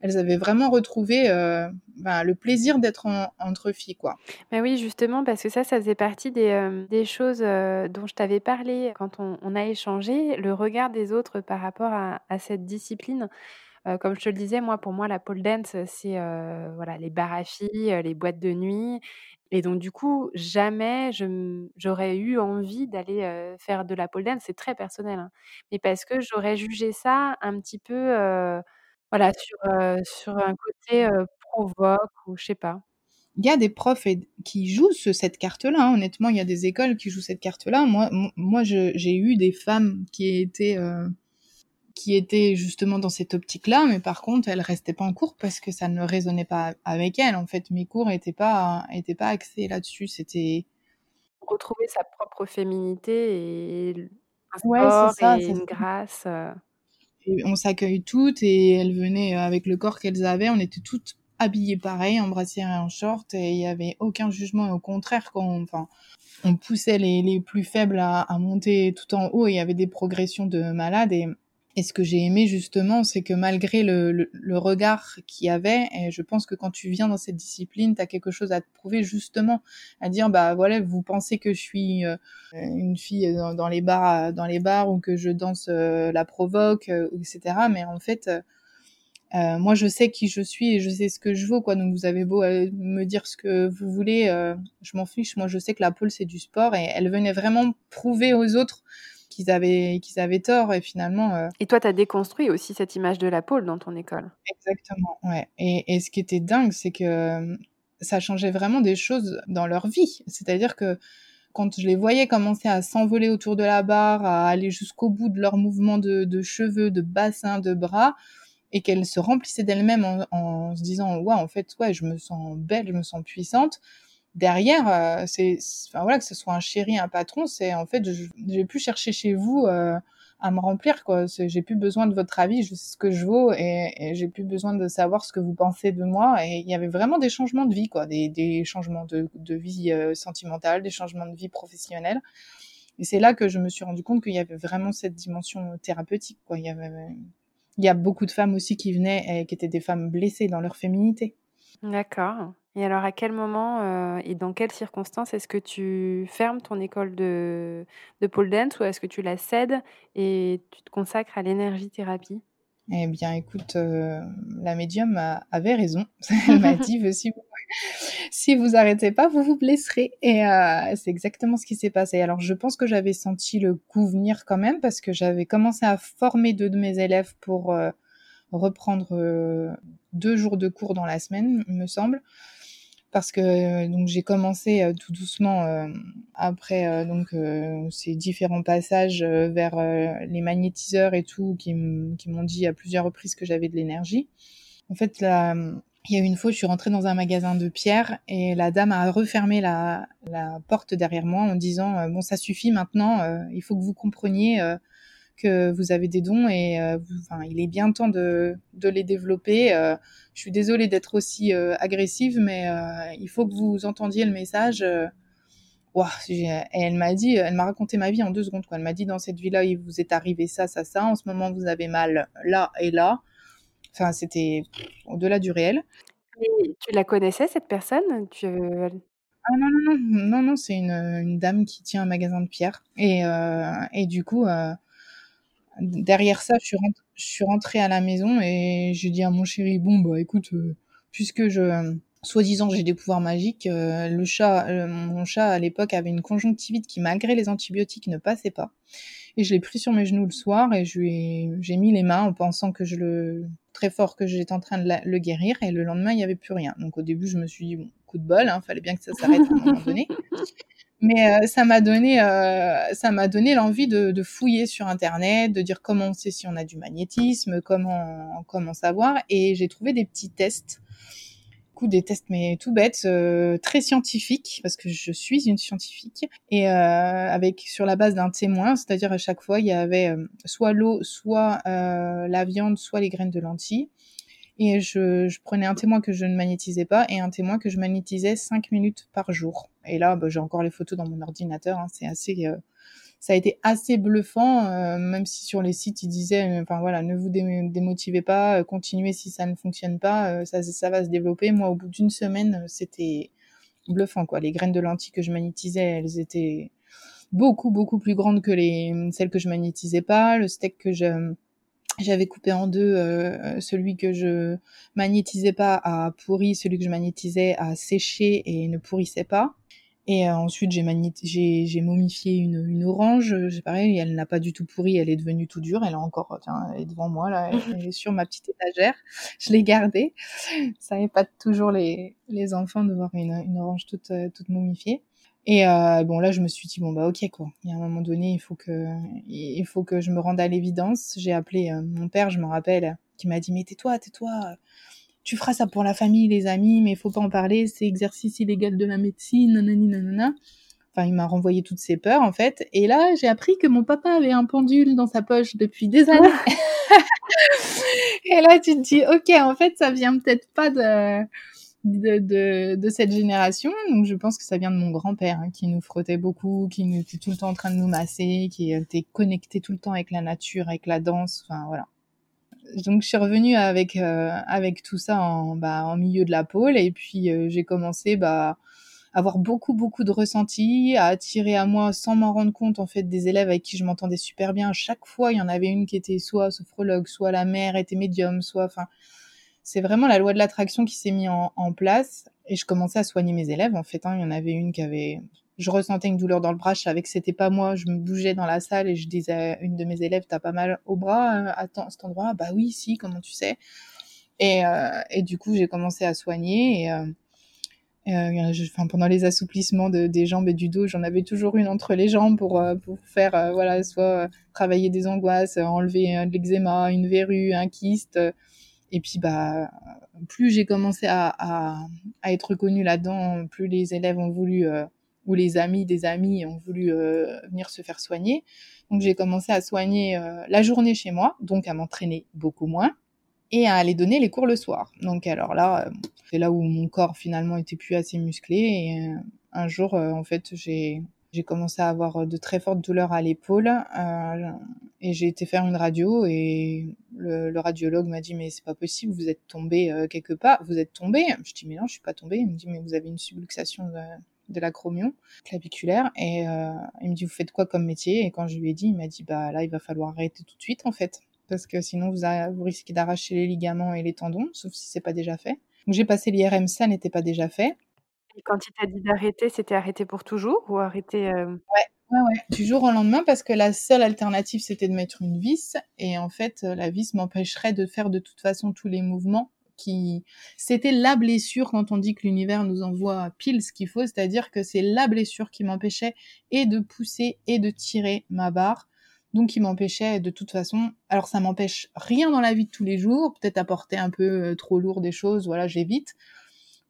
elles avaient vraiment retrouvé euh, ben, le plaisir d'être entre filles, quoi. Ben oui, justement, parce que ça, ça faisait partie des, euh, choses euh, dont je t'avais parlé quand on, a échangé, le regard des autres par rapport à, à cette discipline. comme je te le disais, moi, pour moi, la pole dance, c'est voilà, les bars à filles, les boîtes de nuit. Et donc, du coup, jamais j'aurais eu envie d'aller faire de la pole dance. C'est très personnel. Hein, mais parce que j'aurais jugé ça un petit peu voilà, sur, sur un côté, provoque ou je sais pas. Il y a des profs qui jouent ce cette carte-là, hein. honnêtement, il y a des écoles qui jouent cette carte-là. Moi moi j'ai eu des femmes qui étaient, qui étaient justement dans cette optique-là, mais par contre, elles restaient pas en cours parce que ça ne résonnait pas avec elles. En fait, mes cours étaient pas étaient pas axés là-dessus, c'était Retrouver sa propre féminité et un sport ça, et une grâce, on s'accueille toutes et elles venaient euh, avec le corps qu'elles avaient. On était toutes habillées pareil, en brassière et en short, et il y avait aucun jugement. au contraire, quand on, enfin, on poussait les, les plus faibles à, à, monter tout en haut, il y avait des progressions de malades. Et et ce que j'ai aimé justement, c'est que malgré le, le, regard qu'il y avait, et je pense que quand tu viens dans cette discipline, tu as quelque chose à te prouver justement, à dire bah voilà, vous pensez que je suis euh, une fille dans, les bars, dans les bars ou que je danse euh, la provoque, euh, etc. Mais en fait, moi je sais qui je suis et je sais ce que je vaux quoi. Donc vous avez beau me dire ce que vous voulez, je m'en fiche. Moi je sais que la pole c'est du sport et elle venait vraiment prouver aux autres qu'ils avaient, qu'ils avaient tort et finalement. Euh, et toi, tu as déconstruit aussi cette image de la pôle dans ton école. Exactement, ouais. Et, et ce qui était dingue, c'est que euh, ça changeait vraiment des choses dans leur vie. C'est-à-dire que quand je les voyais commencer à s'envoler autour de la barre, à aller jusqu'au bout de leurs mouvements de, de cheveux, de bassin, de bras, et qu'elles se remplissaient d'elles-mêmes en, en, se disant ouais en fait ouais je me sens belle, je me sens puissante derrière, euh, c'est, enfin voilà, que ce soit un chéri, un patron, c'est en fait, je, j'ai plus chercher chez vous euh, à me remplir quoi. j'ai plus besoin de votre avis, je sais ce que je vaux et, et, j'ai plus besoin de savoir ce que vous pensez de moi. Et il y avait vraiment des changements de vie quoi, des, des changements de, de vie euh, sentimentale, des changements de vie professionnelle. Et c'est là que je me suis rendu compte qu'il y avait vraiment cette dimension thérapeutique quoi. Il y avait, il y a beaucoup de femmes aussi qui venaient et qui étaient des femmes blessées dans leur féminité. D'accord. Et alors, à quel moment euh, et dans quelles circonstances est-ce que tu fermes ton école de, de pole dance ou est-ce que tu la cèdes et tu te consacres à l'énergie-thérapie? Eh bien, écoute, euh, la médium avait raison. Elle m'a dit si vous, si vous arrêtez pas, vous vous blesserez. Et euh, c'est exactement ce qui s'est passé. Alors, je pense que j'avais senti le coup venir quand même parce que j'avais commencé à former deux de mes élèves pour reprendre deux jours de cours dans la semaine, me semble parce que donc j'ai commencé euh, tout doucement euh, après euh, donc ces différents passages vers les magnétiseurs et tout qui m'ont dit à plusieurs reprises que j'avais de l'énergie. En fait, là, il y a une fois, je suis rentrée dans un magasin de pierre et la dame a refermé la porte derrière moi en disant bon ça suffit maintenant, il faut que vous compreniez que vous avez des dons et euh, enfin, il est bien temps de, de les développer. Euh, je suis désolée d'être aussi euh, agressive, mais il faut que vous entendiez le message. Wow, et elle m'a dit, elle m'a raconté ma vie en deux secondes. Quoi. Elle m'a dit dans cette vie-là, il vous est arrivé ça, ça, ça. En ce moment, vous avez mal là et là. Enfin, c'était au-delà du réel. Et tu la connaissais cette personne? Tu... Ah non non non non non, c'est une, une, dame qui tient un magasin de pierre et, euh, et du coup euh, derrière ça, je suis, rentrée, à la maison et j'ai dit à mon chéri, bon, bah écoute, euh, puisque je, soi-disant j'ai des pouvoirs magiques. le chat, mon chat à l'époque avait une conjonctivite qui, malgré les antibiotiques, ne passait pas. Et je l'ai pris sur mes genoux le soir et j'ai mis les mains en pensant que je le, très fort que j'étais en train de le guérir et le lendemain il n'y avait plus rien. Donc au début je me suis dit bon, coup de bol, hein, fallait bien que ça s'arrête à un moment donné. Mais euh, ça m'a donné, euh, ça m'a donné l'envie de, de, fouiller sur internet, de dire comment on sait si on a du magnétisme, comment comment savoir. Et j'ai trouvé des petits tests coup des tests mais tout bêtes, euh, très scientifiques parce que je suis une scientifique et euh, avec sur la base d'un témoin, c'est-à-dire à chaque fois il y avait euh, soit l'eau, soit la viande, soit les graines de lentilles. Et je, prenais un témoin que je ne magnétisais pas et un témoin que je magnétisais 5 minutes par jour. Et là, bah, j'ai encore les photos dans mon ordinateur. Hein, c'est assez ça a été assez bluffant, euh, même si sur les sites ils disaient, euh, enfin voilà, ne vous démotivez pas, euh, continuez si ça ne fonctionne pas, ça, ça va se développer. Moi, au bout d'une semaine, c'était bluffant quoi. Les graines de lentilles que je magnétisais, elles étaient beaucoup beaucoup plus grandes que les celles que je magnétisais pas. Le steak que je j'avais coupé en deux, celui que je magnétisais pas a pourri, celui que je magnétisais a séché et ne pourrissait pas. Et euh, ensuite, j'ai, j'ai, j'ai momifié une, une orange. J'ai pareil, elle n'a pas du tout pourri, elle est devenue tout dure. Elle est encore, tiens, elle est devant moi là, elle est sur ma petite étagère. Je l'ai gardée. Ça pas toujours les, les enfants de voir une, une orange toute, euh, toute momifiée. Et euh, bon là, je me suis dit bon bah ok quoi. Il y a un moment donné, il faut que il faut que je me rende à l'évidence. J'ai appelé euh, mon père, je m'en rappelle, qui m'a dit mais tais-toi, tais-toi tu feras ça pour la famille, les amis, mais il faut pas en parler, c'est exercice illégal de la médecine, nanani, nanana. Enfin, il m'a renvoyé toutes ses peurs, en fait. Et là, j'ai appris que mon papa avait un pendule dans sa poche depuis des années. et là, tu te dis, ok, en fait, ça vient peut-être pas de, de, de, de, cette génération. Donc, je pense que ça vient de mon grand-père, hein, qui nous frottait beaucoup, qui était tout le temps en train de nous masser, qui était connecté tout le temps avec la nature, avec la danse. Enfin, voilà donc je suis revenue avec euh, avec tout ça en bah, en milieu de la pôle et puis euh, j'ai commencé bah avoir beaucoup beaucoup de ressentis, à attirer à moi sans m'en rendre compte en fait des élèves avec qui je m'entendais super bien. chaque fois, il y en avait une qui était soit sophrologue, soit la mère était médium, soit enfin c'est vraiment la loi de l'attraction qui s'est mise en, place et je commençais à soigner mes élèves en fait. Hein. Il y en avait une qui avait je ressentais une douleur dans le bras, je savais que c'était pas moi, je me bougeais dans la salle et je disais à une de mes élèves, t'as pas mal au bras euh, à cet endroit Bah oui, si, comment tu sais? Et, euh, et du coup, j'ai commencé à soigner et euh, euh enfin, pendant les assouplissements de, des jambes et du dos, j'en avais toujours une entre les jambes pour, pour faire, voilà, soit travailler des angoisses, enlever de l'eczéma, une verrue, un kyste. Et puis, bah, plus j'ai commencé à, à, à, être reconnue là-dedans, plus les élèves ont voulu où les amis des amis ont voulu euh, venir se faire soigner. Donc j'ai commencé à soigner euh, la journée chez moi, donc à m'entraîner beaucoup moins et à aller donner les cours le soir. Donc alors là, euh, c'est là où mon corps finalement était plus assez musclé et un jour en fait j'ai j'ai commencé à avoir de très fortes douleurs à l'épaule euh, et j'ai été faire une radio et le, radiologue m'a dit mais c'est pas possible vous êtes tombé quelque part vous êtes tombé. Je dis mais non je suis pas tombé il me dit mais vous avez une subluxation de, l'acromion claviculaire et euh, il me dit vous faites quoi comme métier? Et quand je lui ai dit il m'a dit bah là il va falloir arrêter tout de suite en fait parce que sinon vous, vous risquez d'arracher les ligaments et les tendons sauf si c'est pas déjà fait. Donc j'ai passé l'IRM ça n'était pas déjà fait et quand il t'a dit d'arrêter c'était arrêter pour toujours ou arrêter euh... ouais Ouais, ouais, du jour au lendemain parce que la seule alternative c'était de mettre une vis et en fait la vis m'empêcherait de faire de toute façon tous les mouvements qui c'était la blessure quand on dit que l'univers nous envoie pile ce qu'il faut, c'est-à-dire que c'est la blessure qui m'empêchait et de pousser et de tirer ma barre. Donc qui m'empêchait de toute façon. Alors ça m'empêche rien dans la vie de tous les jours, peut-être apporter un peu euh, trop lourd des choses, voilà, j'évite.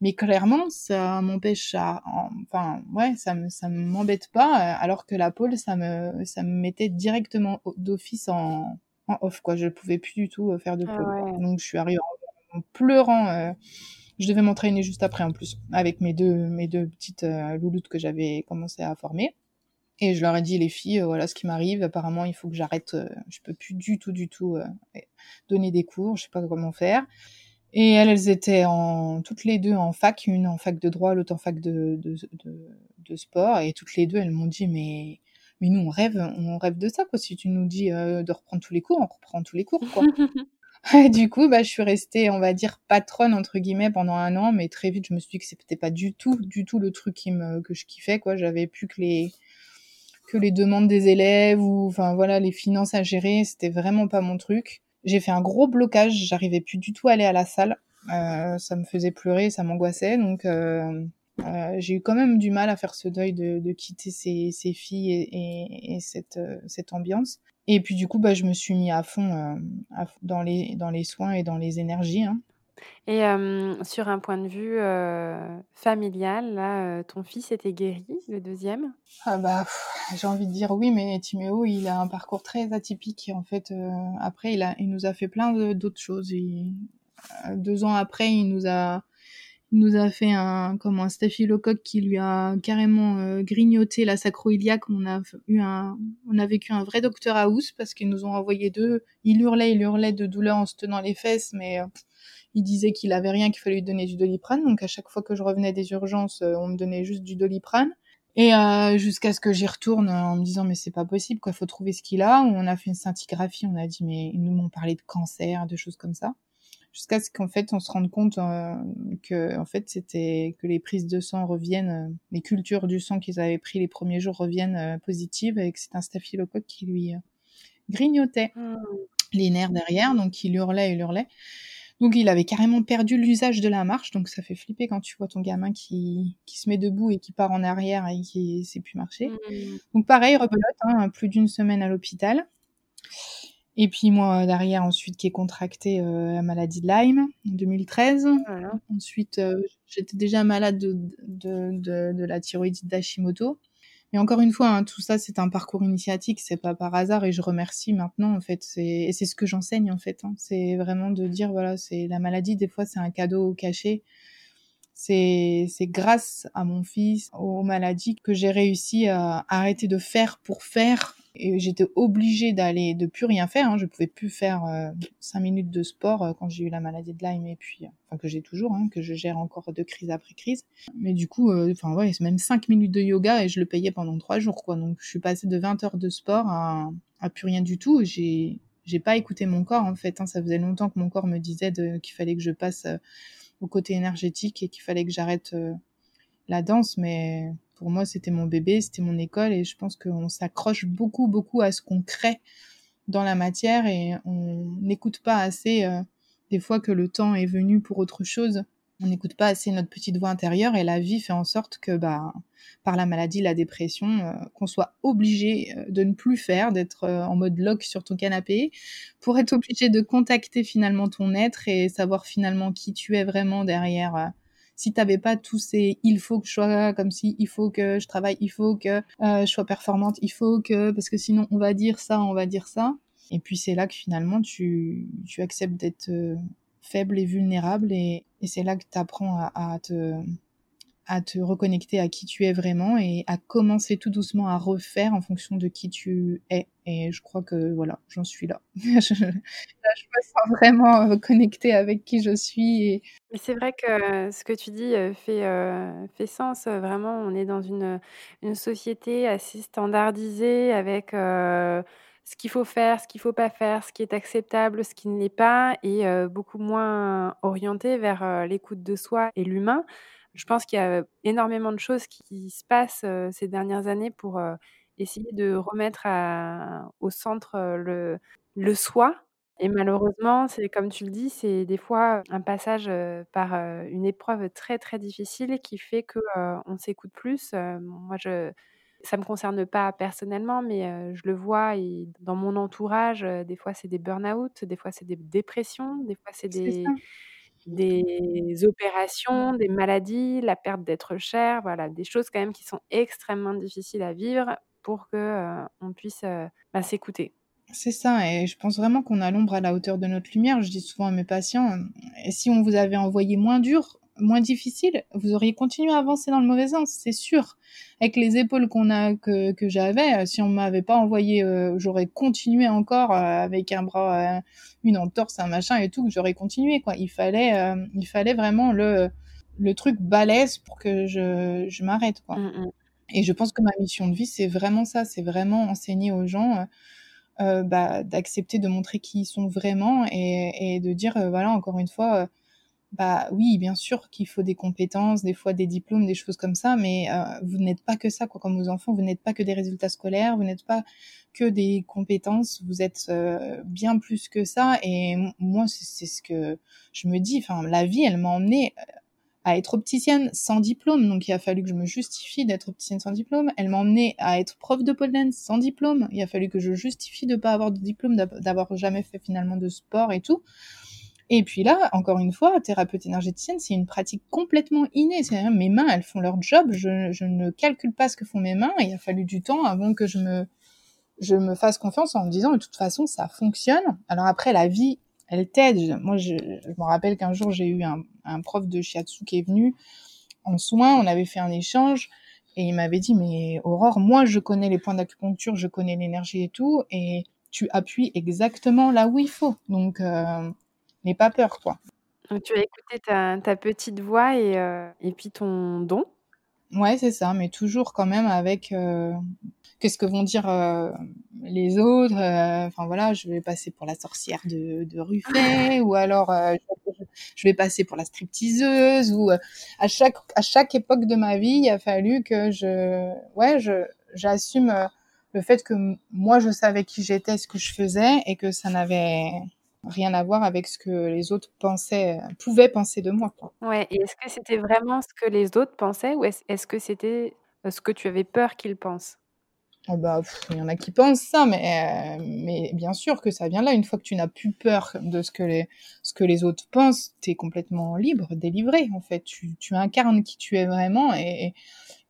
Mais clairement, ça m'empêche à, enfin, ouais, ça me, ça m'embête pas, euh, alors que la pôle, ça me, ça me mettait directement d'office en, en off, quoi. Je pouvais plus du tout euh, faire de ah pôle. Donc, je suis arrivée en en pleurant. Euh, je devais m'entraîner juste après en plus, avec mes deux, mes deux petites euh, louloutes que j'avais commencé à former. Et je leur ai dit, les filles, euh, voilà ce qui m'arrive. Apparemment, il faut que j'arrête. je peux plus du tout, du tout donner des cours. Je sais pas comment faire. Et elles, elles étaient en, toutes les deux en fac, une en fac de droit, l'autre en fac de, de, de, de, sport. Et toutes les deux, elles m'ont dit, mais, mais nous, on rêve, on rêve de ça, quoi. Si tu nous dis de reprendre tous les cours, on reprend tous les cours, quoi. du coup, bah, je suis restée, on va dire, patronne entre guillemets pendant un an, mais très vite, je me suis dit que c'était pas du tout, du tout le truc qui me, que je kiffais, quoi. J'avais plus que les, que les demandes des élèves ou, enfin voilà, les finances à gérer. C'était vraiment pas mon truc. J'ai fait un gros blocage. J'arrivais plus du tout à aller à la salle. Euh, ça me faisait pleurer, ça m'angoissait. Donc, euh, euh, j'ai eu quand même du mal à faire ce deuil de, de quitter ces, ces filles et, et, et cette, euh, cette ambiance. Et puis du coup, bah, je me suis mis à fond, euh, dans, les, dans les soins et dans les énergies. Hein. Et sur un point de vue familial, ton fils était guéri, le deuxième? Ah bah, J'ai envie de dire oui, mais Timéo, il a un parcours très atypique. En fait, après, il, a, il nous a fait plein d'autres choses. Il, deux ans après, il nous a il nous a fait un comme un staphylocoque qui lui a carrément grignoté la sacroiliaque. On a eu un, on a vécu un vrai docteur House parce qu'ils nous ont envoyé deux. Il hurlait, il hurlait de douleur en se tenant les fesses, mais il disait qu'il avait rien, qu'il fallait lui donner du doliprane. Donc à chaque fois que je revenais des urgences, euh, on me donnait juste du doliprane. Et euh, jusqu'à ce que j'y retourne en me disant mais c'est pas possible quoi, faut trouver ce qu'il a. On a fait une scintigraphie, on a dit mais ils nous m'ont parlé de cancer, de choses comme ça jusqu'à ce qu'en fait on se rende compte euh, que en fait c'était que les prises de sang reviennent, euh, les cultures du sang qu'ils avaient pris les premiers jours reviennent euh, positives et que c'est un staphylocoque qui lui grignotait mmh. les nerfs derrière, donc il hurlait, il hurlait. Donc il avait carrément perdu l'usage de la marche, donc ça fait flipper quand tu vois ton gamin qui, qui se met debout et qui part en arrière et qui sait plus marcher. Mmh. Donc pareil, rebelote, hein, plus d'une semaine à l'hôpital. Et puis moi derrière ensuite qui est contracté euh, la maladie de Lyme en 2013. Voilà. Ensuite euh, j'étais déjà malade de, de, de, de la thyroïdite d'Hashimoto. Mais encore une fois, hein, tout ça c'est un parcours initiatique, c'est pas par hasard et je remercie maintenant en fait. Et c'est ce que j'enseigne en fait. Hein. C'est vraiment de dire voilà, c'est la maladie des fois c'est un cadeau caché. C'est grâce à mon fils aux maladies que j'ai réussi à arrêter de faire pour faire et j'étais obligée d'aller, de plus rien faire. Hein. Je pouvais plus faire euh, cinq minutes de sport euh, quand j'ai eu la maladie de Lyme et puis, euh, enfin que j'ai toujours, hein, que je gère encore de crise après crise. Mais du coup, enfin ouais, c'est même cinq minutes de yoga et je le payais pendant trois jours, quoi. Donc je suis passée de 20 heures de sport à, à plus rien du tout. J'ai, j'ai pas écouté mon corps en fait. Hein. Ça faisait longtemps que mon corps me disait qu'il fallait que je passe au côté énergétique et qu'il fallait que j'arrête la danse, mais pour moi, c'était mon bébé, c'était mon école et je pense qu'on s'accroche beaucoup, beaucoup à ce qu'on crée dans la matière et on n'écoute pas assez euh, des fois que le temps est venu pour autre chose. On n'écoute pas assez notre petite voix intérieure et la vie fait en sorte que, bah, par la maladie, la dépression, euh, qu'on soit obligé euh, de ne plus faire, d'être en mode lock sur ton canapé, pour être obligé de contacter finalement ton être et savoir finalement qui tu es vraiment derrière si t'avais pas tous ces il faut que je sois comme si il faut que je travaille il faut que euh, je sois performante il faut que parce que sinon on va dire ça on va dire ça. Et puis c'est là que finalement tu tu acceptes d'être euh, faible et vulnérable et, c'est là que tu apprends à, te à te reconnecter à qui tu es vraiment et à commencer tout doucement à refaire en fonction de qui tu es. Et je crois que voilà, j'en suis là. je, je me sens vraiment euh, connectée avec qui je suis. Et... C'est vrai que ce que tu dis euh, fait, euh, fait sens. Vraiment, on est dans une, une société assez standardisée avec ce qu'il faut faire, ce qu'il faut pas faire, ce qui est acceptable, ce qui ne l'est pas, et beaucoup moins orienté vers l'écoute de soi et l'humain. Je pense qu'il y a énormément de choses qui se passent ces dernières années pour essayer de remettre au centre le, le soi. Et malheureusement, c'est comme tu le dis, c'est des fois un passage par une épreuve très très difficile qui fait que on s'écoute plus. moi, je, ça me concerne pas personnellement, mais je le vois et dans mon entourage, des fois c'est des burn-out, des fois c'est des dépressions, des fois c'est des des opérations, des maladies, la perte d'être cher, voilà, des choses quand même qui sont extrêmement difficiles à vivre pour que euh, on puisse bah, s'écouter. C'est ça, et je pense vraiment qu'on a l'ombre à la hauteur de notre lumière. Je dis souvent à mes patients, et si on vous avait envoyé moins dur, moins difficile, vous auriez continué à avancer dans le mauvais sens, c'est sûr. Avec les épaules qu'on a que, que j'avais, euh, si on m'avait pas envoyé, euh, j'aurais continué encore euh, avec un bras, une entorse, un machin et tout, j'aurais continué quoi. Il fallait, il fallait vraiment le le truc balèze pour que je, je m'arrête quoi. Mmh, mmh. Et je pense que ma mission de vie, c'est vraiment ça, c'est vraiment enseigner aux gens bah, d'accepter de montrer qui ils sont vraiment et, et de dire, voilà, encore une fois, bah oui, bien sûr qu'il faut des compétences, des fois des diplômes, des choses comme ça, mais euh, vous n'êtes pas que ça, quoi. Comme vos enfants, vous n'êtes pas que des résultats scolaires, vous n'êtes pas que des compétences, vous êtes euh, bien plus que ça. Et moi, c'est ce que je me dis. Enfin, la vie, elle m'a emmenée euh, à être opticienne sans diplôme, donc il a fallu que je me justifie d'être opticienne sans diplôme. Elle m'a emmenée à être prof de pole sans diplôme. Il a fallu que je justifie de pas avoir de diplôme, d'avoir jamais fait finalement de sport et tout. Et puis là, encore une fois, thérapeute énergéticienne, c'est une pratique complètement innée. C'est mes mains, elles font leur job. Je, ne calcule pas ce que font mes mains. Il a fallu du temps avant que je me, fasse confiance en me disant de toute façon ça fonctionne. Alors après la vie, elle t'aide. Moi, je, je, me rappelle qu'un jour j'ai eu un, un, prof de shiatsu qui est venu en soins. On avait fait un échange et il m'avait dit mais Aurore, moi je connais les points d'acupuncture, je connais l'énergie et tout, et tu appuies exactement là où il faut. Donc euh, n'aie pas peur, toi. Donc, tu as écouté ta, ta petite voix et, euh, et puis ton don. Ouais, c'est ça, mais toujours quand même avec euh, qu'est-ce que vont dire euh, les autres. Enfin voilà, je vais passer pour la sorcière de, de Ruffet, ou alors je vais passer pour la stripteaseuse, ou à chaque à chaque époque de ma vie, il a fallu que je ouais je j'assume le fait que moi je savais qui j'étais, ce que je faisais, et que ça n'avait rien à voir avec ce que les autres pensaient, pouvaient penser de moi. Quoi. Ouais, et est-ce que c'était vraiment ce que les autres pensaient ou est-ce, est-ce que c'était ce que tu avais peur qu'ils pensent? Oh bah, il y en a qui pensent ça, mais, euh, mais bien sûr que ça vient là. Une fois que tu n'as plus peur de ce que les, ce que les autres pensent, tu es complètement libre, délivré, en fait. Tu, tu incarnes qui tu es vraiment et,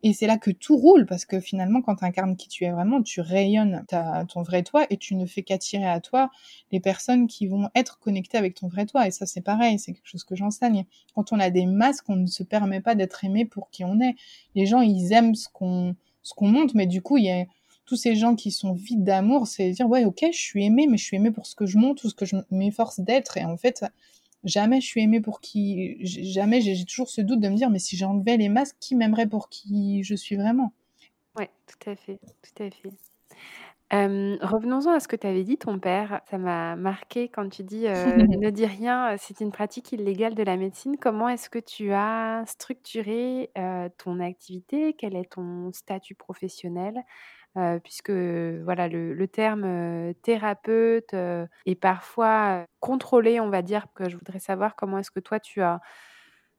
et c'est là que tout roule, parce que finalement, quand tu incarnes qui tu es vraiment, tu rayonnes ta, ton vrai toi et tu ne fais qu'attirer à toi les personnes qui vont être connectées avec ton vrai toi. Et ça, c'est pareil, c'est quelque chose que j'enseigne. Quand on a des masques, on ne se permet pas d'être aimé pour qui on est. Les gens, ils aiment ce qu'on ce qu'on monte, mais du coup, il y a tous ces gens qui sont vides d'amour, c'est dire, ouais, ok, je suis aimé, mais je suis aimé pour ce que je monte ou ce que je m'efforce d'être. Et en fait, jamais je suis aimée pour qui, jamais j'ai toujours ce doute de me dire, mais si j'enlevais les masques, qui m'aimerait pour qui je suis vraiment? Ouais, tout à fait, tout à fait. Euh, revenons-en à ce que tu avais dit, ton père. Ça m'a marqué quand tu dis euh, ne dis rien, c'est une pratique illégale de la médecine. Comment est-ce que tu as structuré euh, ton activité? Quel est ton statut professionnel? Euh, puisque voilà le, terme euh, thérapeute euh, est parfois contrôlé, on va dire. Que je voudrais savoir comment est-ce que toi tu as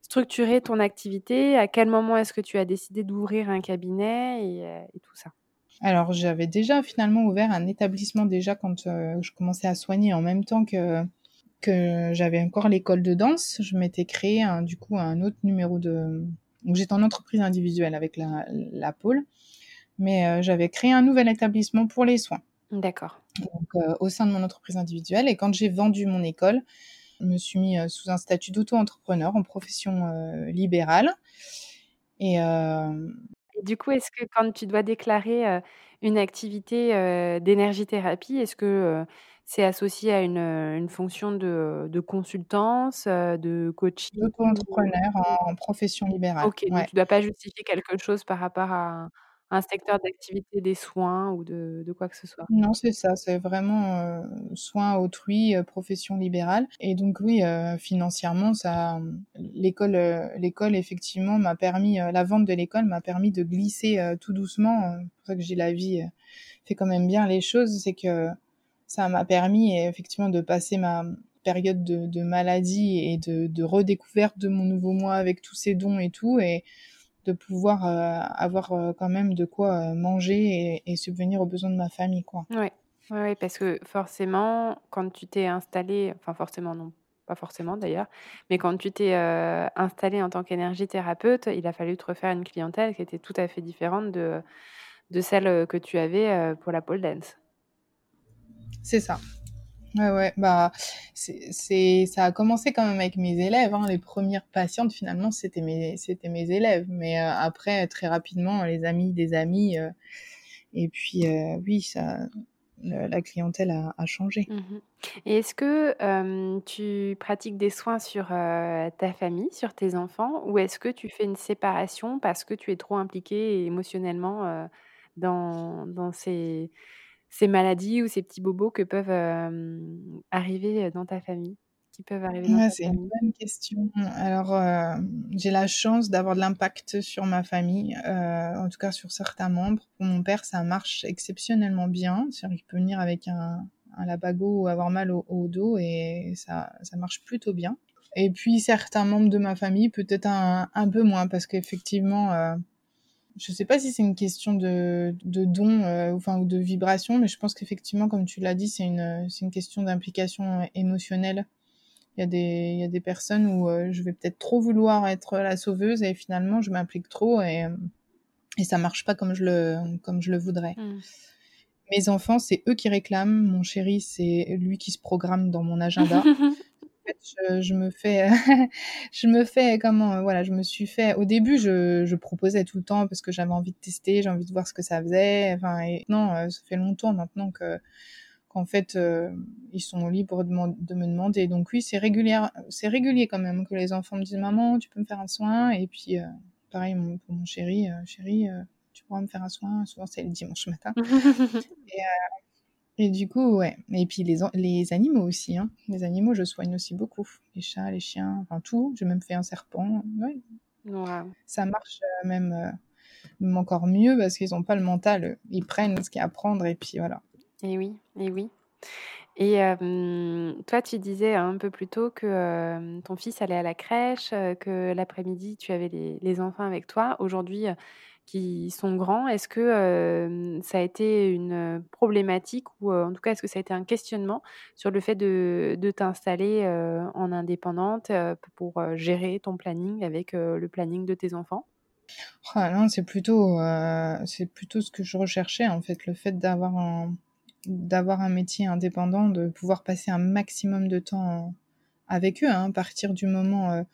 structuré ton activité, à quel moment est-ce que tu as décidé d'ouvrir un cabinet et, tout ça? Alors j'avais déjà finalement ouvert un établissement déjà quand je commençais à soigner en même temps que que j'avais encore l'école de danse. Je m'étais créé un, du coup un autre numéro de donc j'étais en entreprise individuelle avec la, la pôle mais euh, j'avais créé un nouvel établissement pour les soins. D'accord. Euh, au sein de mon entreprise individuelle. Et quand j'ai vendu mon école, je me suis mis euh, sous un statut d'auto-entrepreneur en profession euh, libérale. Et, euh... Et, du coup, est-ce que quand tu dois déclarer euh, une activité d'énergie-thérapie, est-ce que c'est associé à une, une fonction de, de, consultance, de coaching? D'auto-entrepreneur en, en, profession libérale. Ok, ouais. donc tu ne dois pas justifier quelque chose par rapport à un secteur d'activité des soins ou de, quoi que ce soit? Non, c'est ça, c'est vraiment soins autrui, profession libérale. Et donc oui, financièrement, ça, l'école, euh, l'école effectivement m'a permis, la vente de l'école m'a permis de glisser tout doucement. C'est pour ça que j'ai la vie fait quand même bien les choses, c'est que ça m'a permis effectivement de passer ma période de, de maladie et de, de redécouverte de mon nouveau moi avec tous ces dons et tout et de pouvoir euh, avoir euh, quand même de quoi euh, manger et, et, subvenir aux besoins de ma famille, quoi. Ouais. ouais, ouais parce que forcément, quand tu t'es installé, enfin forcément non, pas forcément d'ailleurs, mais quand tu t'es euh, installé en tant qu'énergie thérapeute, il a fallu te refaire une clientèle qui était tout à fait différente de, de celle que tu avais pour la pole dance. C'est ça. Ouais, ouais, bah, c'est, ça a commencé quand même avec mes élèves, hein. Les premières patientes, finalement, c'était mes, c'était mes élèves. Mais euh, après, très rapidement, les amis des amis. Euh, et puis, euh, oui, ça, la clientèle a, changé. Mmh et est-ce que tu pratiques des soins sur ta famille, sur tes enfants, ou est-ce que tu fais une séparation parce que tu es trop impliqué émotionnellement dans, dans ces ces maladies ou ces petits bobos que peuvent arriver dans ta famille qui peuvent arriver C'est une bonne question. Alors, j'ai la chance d'avoir de l'impact sur ma famille, en tout cas sur certains membres. Pour mon père, ça marche exceptionnellement bien. C'est-à-dire qu'il peut venir avec un, un labago ou avoir mal au, dos et ça, ça marche plutôt bien. Et puis certains membres de ma famille, peut-être un, un peu moins, parce qu'effectivement, euh, je sais pas si c'est une question de, de don euh, enfin, ou de vibration, mais je pense qu'effectivement, comme tu l'as dit, c'est une, c'est une question d'implication émotionnelle. Il y, a des, il y a des personnes où euh, je vais peut-être trop vouloir être la sauveuse et finalement je m'implique trop et, et ça marche pas comme je le, comme je le voudrais. Mmh. Mes enfants, c'est eux qui réclament. Mon chéri, c'est lui qui se programme dans mon agenda. Je, me fais, je me fais comment, voilà, je me suis fait. Au début, je, je proposais tout le temps parce que j'avais envie de tester, j'ai envie de voir ce que ça faisait. Enfin, et non, euh, ça fait longtemps maintenant que qu'en fait, euh, ils sont libres de, de, me demander. Donc oui, c'est régulier, c'est régulier quand même que les enfants me disent maman, tu peux me faire un soin? Et puis euh, pareil pour mon chéri, chéri tu pourras me faire un soin. Souvent, c'est le dimanche matin. et, euh, et, du coup, ouais. Et puis, les, les animaux aussi. Hein. Les animaux, je soigne aussi beaucoup. Les chats, les chiens, enfin tout. J'ai même fait un serpent. Ouais. Ça marche euh, même, euh, même, encore mieux parce qu'ils n'ont pas le mental. Ils prennent ce qu'il y a à prendre et puis voilà. Et oui, et oui. Et toi, tu disais un peu plus tôt que ton fils allait à la crèche, que l'après-midi, tu avais les, les, enfants avec toi. Aujourd'hui, qui sont grands. Est-ce que ça a été une problématique ou en tout cas est-ce que ça a été un questionnement sur le fait de, de t'installer en indépendante pour gérer ton planning avec le planning de tes enfants? Ah non, c'est plutôt, c'est plutôt ce que je recherchais en fait, le fait d'avoir un, un métier indépendant, de pouvoir passer un maximum de temps avec eux, hein, à partir du moment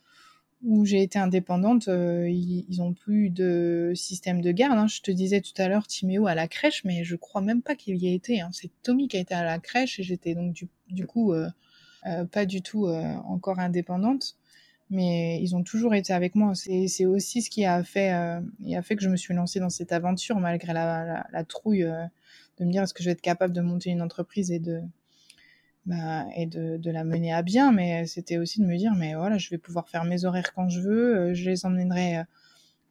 où j'ai été indépendante, euh, ils, ils, ont plus de système de garde. Hein. Je te disais tout à l'heure Timéo à la crèche, mais je crois même pas qu'il y ait été. Hein. C'est Tommy qui a été à la crèche et j'étais donc du, du coup euh, euh, pas du tout euh, encore indépendante. Mais ils ont toujours été avec moi. C'est aussi ce qui a fait, euh, a fait que je me suis lancée dans cette aventure malgré la, la, la trouille de me dire est-ce que je vais être capable de monter une entreprise et de bah, et de, de, la mener à bien, mais c'était aussi de me dire, mais voilà, je vais pouvoir faire mes horaires quand je veux, euh, je les emmènerai euh,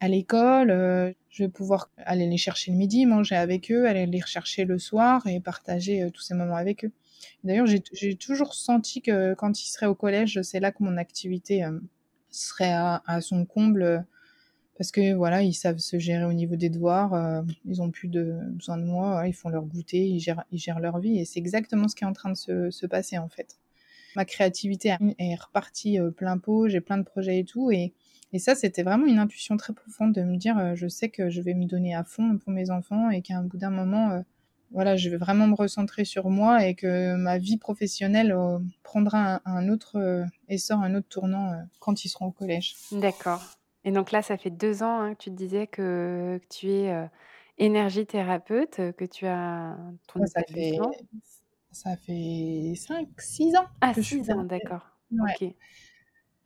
à l'école, euh, je vais pouvoir aller les chercher le midi, manger avec eux, aller les rechercher le soir et partager tous ces moments avec eux. D'ailleurs, j'ai toujours senti que quand ils seraient au collège, c'est là que mon activité serait à, à son comble parce que voilà, ils savent se gérer au niveau des devoirs, euh, ils ont plus de besoin de moi, ils font leur goûter, ils gèrent, ils gèrent leur vie et c'est exactement ce qui est en train de se, se passer en fait. Ma créativité est repartie euh, plein pot, j'ai plein de projets et tout et, et ça c'était vraiment une intuition très profonde de me dire euh, je sais que je vais me donner à fond pour mes enfants et qu'à un bout d'un moment voilà, je vais vraiment me recentrer sur moi et que ma vie professionnelle prendra un autre essor, un autre tournant quand ils seront au collège. D'accord. Et donc là, ça fait deux ans hein, que tu te disais que, que tu es euh, énergie thérapeute, que tu as ton ça fait, ça fait 5, 6 ans. Ah, 6 ans, d'accord. Ouais. Ok.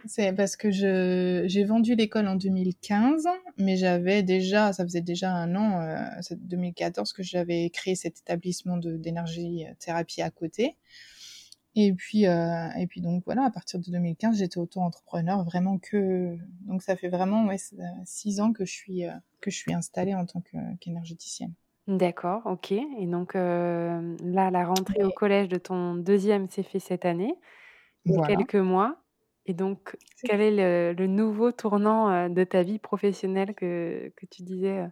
C'est parce que je, j'ai vendu l'école en 2015, mais j'avais déjà, ça faisait déjà un an, euh, c'est 2014 que j'avais créé cet établissement de, d'énergie thérapie à côté. Et puis, euh, et puis donc voilà, à partir de 2015, j'étais auto-entrepreneur, vraiment que donc ça fait vraiment ouais, six ans que je suis euh, que je suis installée en tant qu'énergéticienne. D'accord, ok. Et donc euh, là, la rentrée au collège de ton deuxième s'est fait cette année, il y a quelques mois. Et donc, quel est le, le, nouveau tournant de ta vie professionnelle que, que tu disais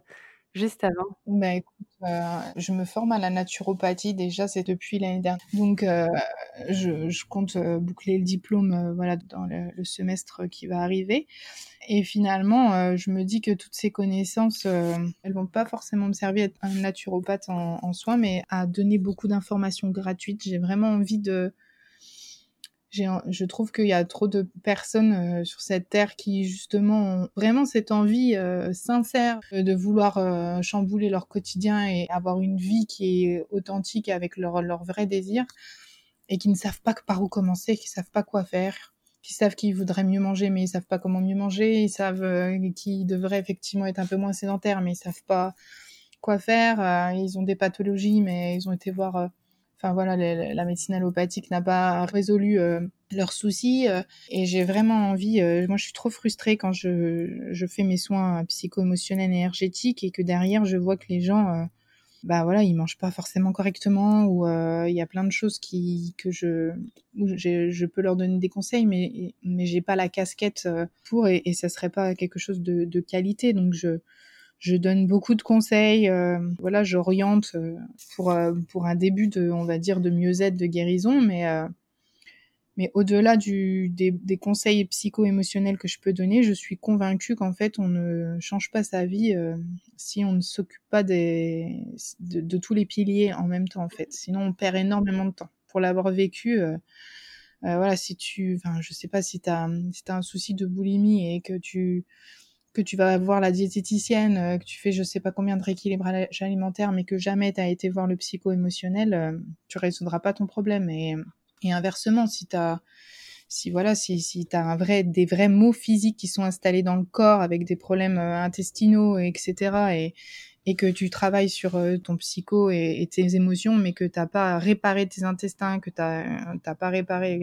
juste avant bah, euh, je me forme à la naturopathie déjà, c'est depuis l'année dernière. Donc, euh, je, compte euh, boucler le diplôme voilà, dans le, semestre qui va arriver. Et finalement, je me dis que toutes ces connaissances, elles vont pas forcément me servir à être un naturopathe en, en soi, mais à donner beaucoup d'informations gratuites. J'ai vraiment envie de je trouve qu'il y a trop de personnes euh, sur cette terre qui justement ont vraiment cette envie euh, sincère de vouloir euh, chambouler leur quotidien et avoir une vie qui est authentique avec leur, leur vrai désir et qui ne savent pas par où commencer, qui savent pas quoi faire, qui savent qu'ils voudraient mieux manger mais ils savent pas comment mieux manger, ils savent qu'ils devraient effectivement être un peu moins sédentaires mais ils savent pas quoi faire. ils ont des pathologies, mais ils ont été voir enfin voilà, la médecine allopathique n'a pas résolu euh, leurs soucis euh, et j'ai vraiment envie. Euh, moi, je suis trop frustrée quand je, fais mes soins psycho-émotionnels et énergétiques et que derrière, je vois que les gens, bah voilà, ils mangent pas forcément correctement ou il y a plein de choses qui que je je peux leur donner des conseils, mais mais j'ai pas la casquette pour et, et ça serait pas quelque chose de, de qualité. Donc je je donne beaucoup de conseils. Euh, voilà, j'oriente euh, pour euh, pour un début de, on va dire, de mieux-être, de guérison, mais mais au-delà des, conseils psycho-émotionnels que je peux donner, je suis convaincue qu'en fait, on ne change pas sa vie si on ne s'occupe pas des, de, tous les piliers en même temps, en fait. Sinon, on perd énormément de temps. Pour l'avoir vécu, euh, voilà, si tu, enfin, je sais pas si tu as, si as un souci de boulimie et que tu que tu vas voir la diététicienne, euh, que tu fais je sais pas combien de rééquilibrage alimentaire, mais que jamais tu as été voir le psycho-émotionnel, euh, tu résoudras pas ton problème. Et, et inversement, si tu si voilà, si, si tu as un vrai, des vrais maux physiques qui sont installés dans le corps avec des problèmes euh, intestinaux, etc., et, et que tu travailles sur ton psycho et, tes émotions, mais que t'as pas réparé tes intestins, que t'as pas réparé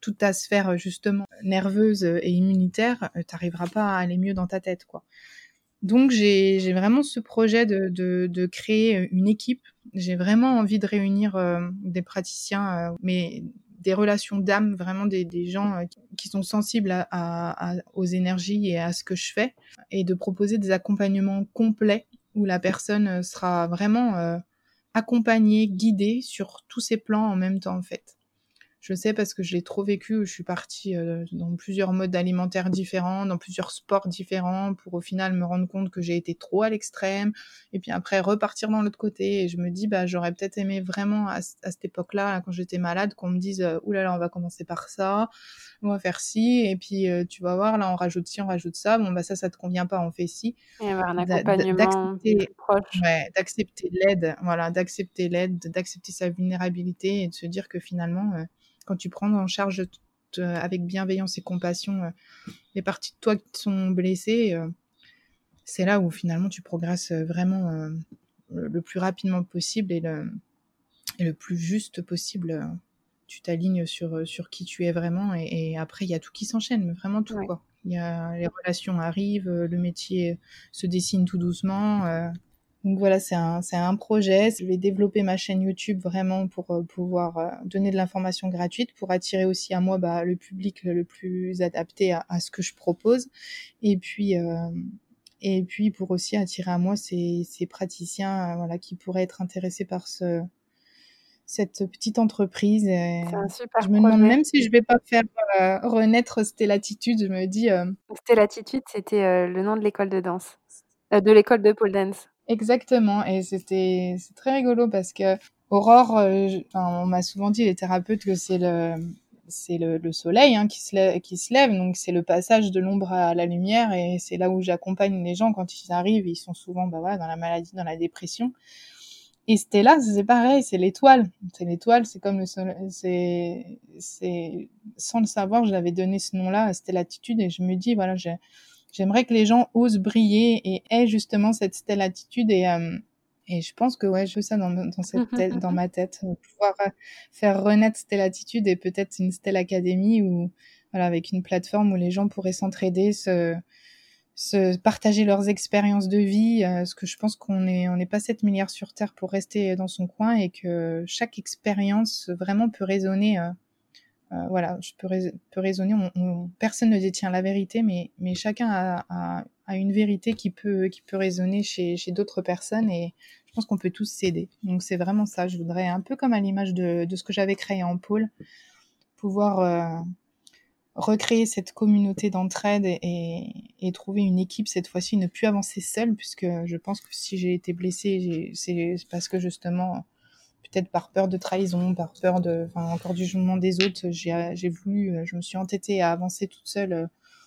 toute ta sphère justement nerveuse et immunitaire, euh, t'arriveras pas à aller mieux dans ta tête, quoi. Donc j'ai vraiment ce projet de, créer une équipe. J'ai vraiment envie de réunir euh, des praticiens, euh, mais des relations d'âme, vraiment des, gens qui sont sensibles aux énergies et à ce que je fais, et de proposer des accompagnements complets où la personne sera vraiment accompagnée, guidée sur tous ces plans en même temps en fait. Je sais parce que je l'ai trop vécu. Je suis partie euh, dans plusieurs modes alimentaires différents, dans plusieurs sports différents, pour au final me rendre compte que j'ai été trop à l'extrême. Et puis après repartir dans l'autre côté. Et je me dis, bah j'aurais peut-être aimé vraiment à, cette époque-là, quand j'étais malade, qu'on me dise, euh, oulala, on va commencer par ça, on va faire ci, et puis euh, tu vas voir, là on rajoute ci, on rajoute ça. Bon bah ça, ça te convient pas, on fait ci. Et avoir un accompagnement proche. Ouais, d'accepter l'aide, voilà, d'accepter l'aide, d'accepter sa vulnérabilité et de se dire que finalement quand tu prends en charge avec bienveillance et compassion euh, les parties de toi qui sont blessées, euh, c'est là où finalement tu progresses euh, vraiment le plus rapidement possible et le, et le plus juste possible. Tu t'alignes sur, sur qui tu es vraiment et, après il y a tout qui s'enchaîne, mais vraiment tout quoi. Il y a, les relations arrivent, le métier se dessine tout doucement. Donc voilà, c'est un, c'est un projet. Je vais développer ma chaîne YouTube vraiment pour euh, pouvoir euh, donner de l'information gratuite, pour attirer aussi à moi bah, le public le plus adapté à, à, ce que je propose. Et puis, euh, et puis pour aussi attirer à moi ces, ces praticiens voilà, qui pourraient être intéressés par ce, cette petite entreprise. C'est un super je me demande même si je vais pas faire renaître Stellatitude. Je me dis. Euh... Stellatitude, c'était le nom de l'école de danse, de l'école de pole dance. Exactement, et c'était très rigolo parce que Aurore, euh, on m'a souvent dit les thérapeutes que c'est le c'est le, le, soleil hein, qui, se lève, qui se lève, donc c'est le passage de l'ombre à la lumière, et c'est là où j'accompagne les gens quand ils arrivent, ils sont souvent bah, voilà, dans la maladie, dans la dépression. Et Stella, c'est pareil, c'est l'étoile. C'est l'étoile, c'est comme le soleil. C'est, c'est, sans le savoir, j'avais donné ce nom-là, c'était l'attitude, et je me dis, voilà, j'ai, j'aimerais que les gens osent briller et aient justement cette telle attitude et euh, et je pense que ouais, je veux ça dans, dans cette tête, dans ma tête, euh, pouvoir euh, faire renaître cette attitude et peut-être une Stella Academy ou voilà avec une plateforme où les gens pourraient s'entraider, se se partager leurs expériences de vie, parce que je pense qu'on est on n'est pas 7 milliards sur terre pour rester dans son coin et que chaque expérience vraiment peut résonner euh, voilà, je peux, raisonner. On, personne ne détient la vérité, mais, mais chacun a, a, une vérité qui peut, qui peut chez, chez d'autres personnes et je pense qu'on peut tous s'aider. Donc c'est vraiment ça. Je voudrais, un peu comme à l'image de, de ce que j'avais créé en pôle, pouvoir euh, recréer cette communauté d'entraide et, et, trouver une équipe cette fois-ci, ne plus avancer seule, puisque je pense que si j'ai été blessée, c'est parce que justement peut-être par peur de trahison, par peur de, enfin, encore du jugement des autres, j'ai voulu, euh, je me suis entêtée à avancer toute seule euh,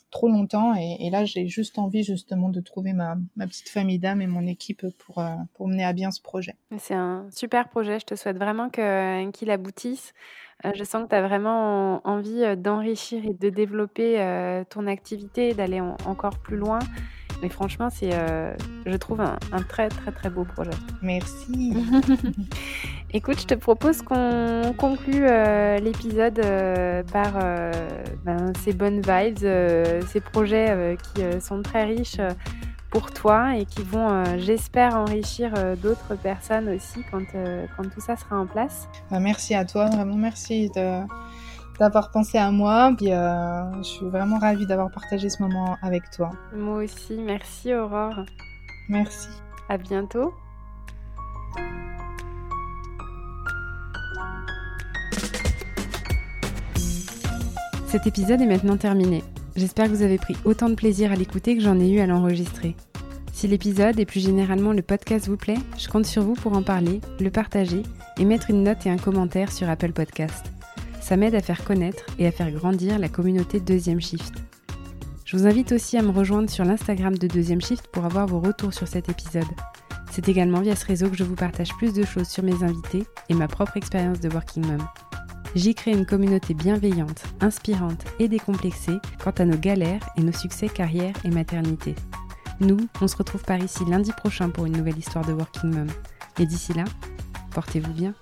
trop longtemps et, là j'ai juste envie justement de trouver ma, ma petite famille d'âme et mon équipe pour, euh, pour mener à bien ce projet. C'est un super projet, je te souhaite vraiment qu'il aboutisse. Je sens que tu as vraiment envie d'enrichir et de développer ton activité, d'aller encore plus loin Et franchement, c'est, euh, je trouve, un, très très très beau projet. Merci. Écoute, je te propose qu'on conclue euh, l'épisode euh, par ben, ces bonnes vibes, ces projets qui sont très riches pour toi et qui vont, j'espère, enrichir d'autres personnes aussi quand, quand tout ça sera en place. Bah, merci à toi, vraiment merci de d'avoir pensé à moi. Puis, euh, je suis vraiment ravie d'avoir partagé ce moment avec toi. Moi aussi, merci Aurore. Merci. À bientôt. Cet épisode est maintenant terminé. J'espère que vous avez pris autant de plaisir à l'écouter que j'en ai eu à l'enregistrer. Si l'épisode et plus généralement le podcast vous plaît, je compte sur vous pour en parler, le partager et mettre une note et un commentaire sur Apple Podcast. Ça m'aide à faire connaître et à faire grandir la communauté Deuxième Shift. Je vous invite aussi à me rejoindre sur l'Instagram de Deuxième Shift pour avoir vos retours sur cet épisode. C'est également via ce réseau que je vous partage plus de choses sur mes invités et ma propre expérience de Working Mom. J'y crée une communauté bienveillante, inspirante et décomplexée quant à nos galères et nos succès carrière et maternité. Nous, on se retrouve par ici lundi prochain pour une nouvelle histoire de Working Mom. Et d'ici là, portez-vous bien.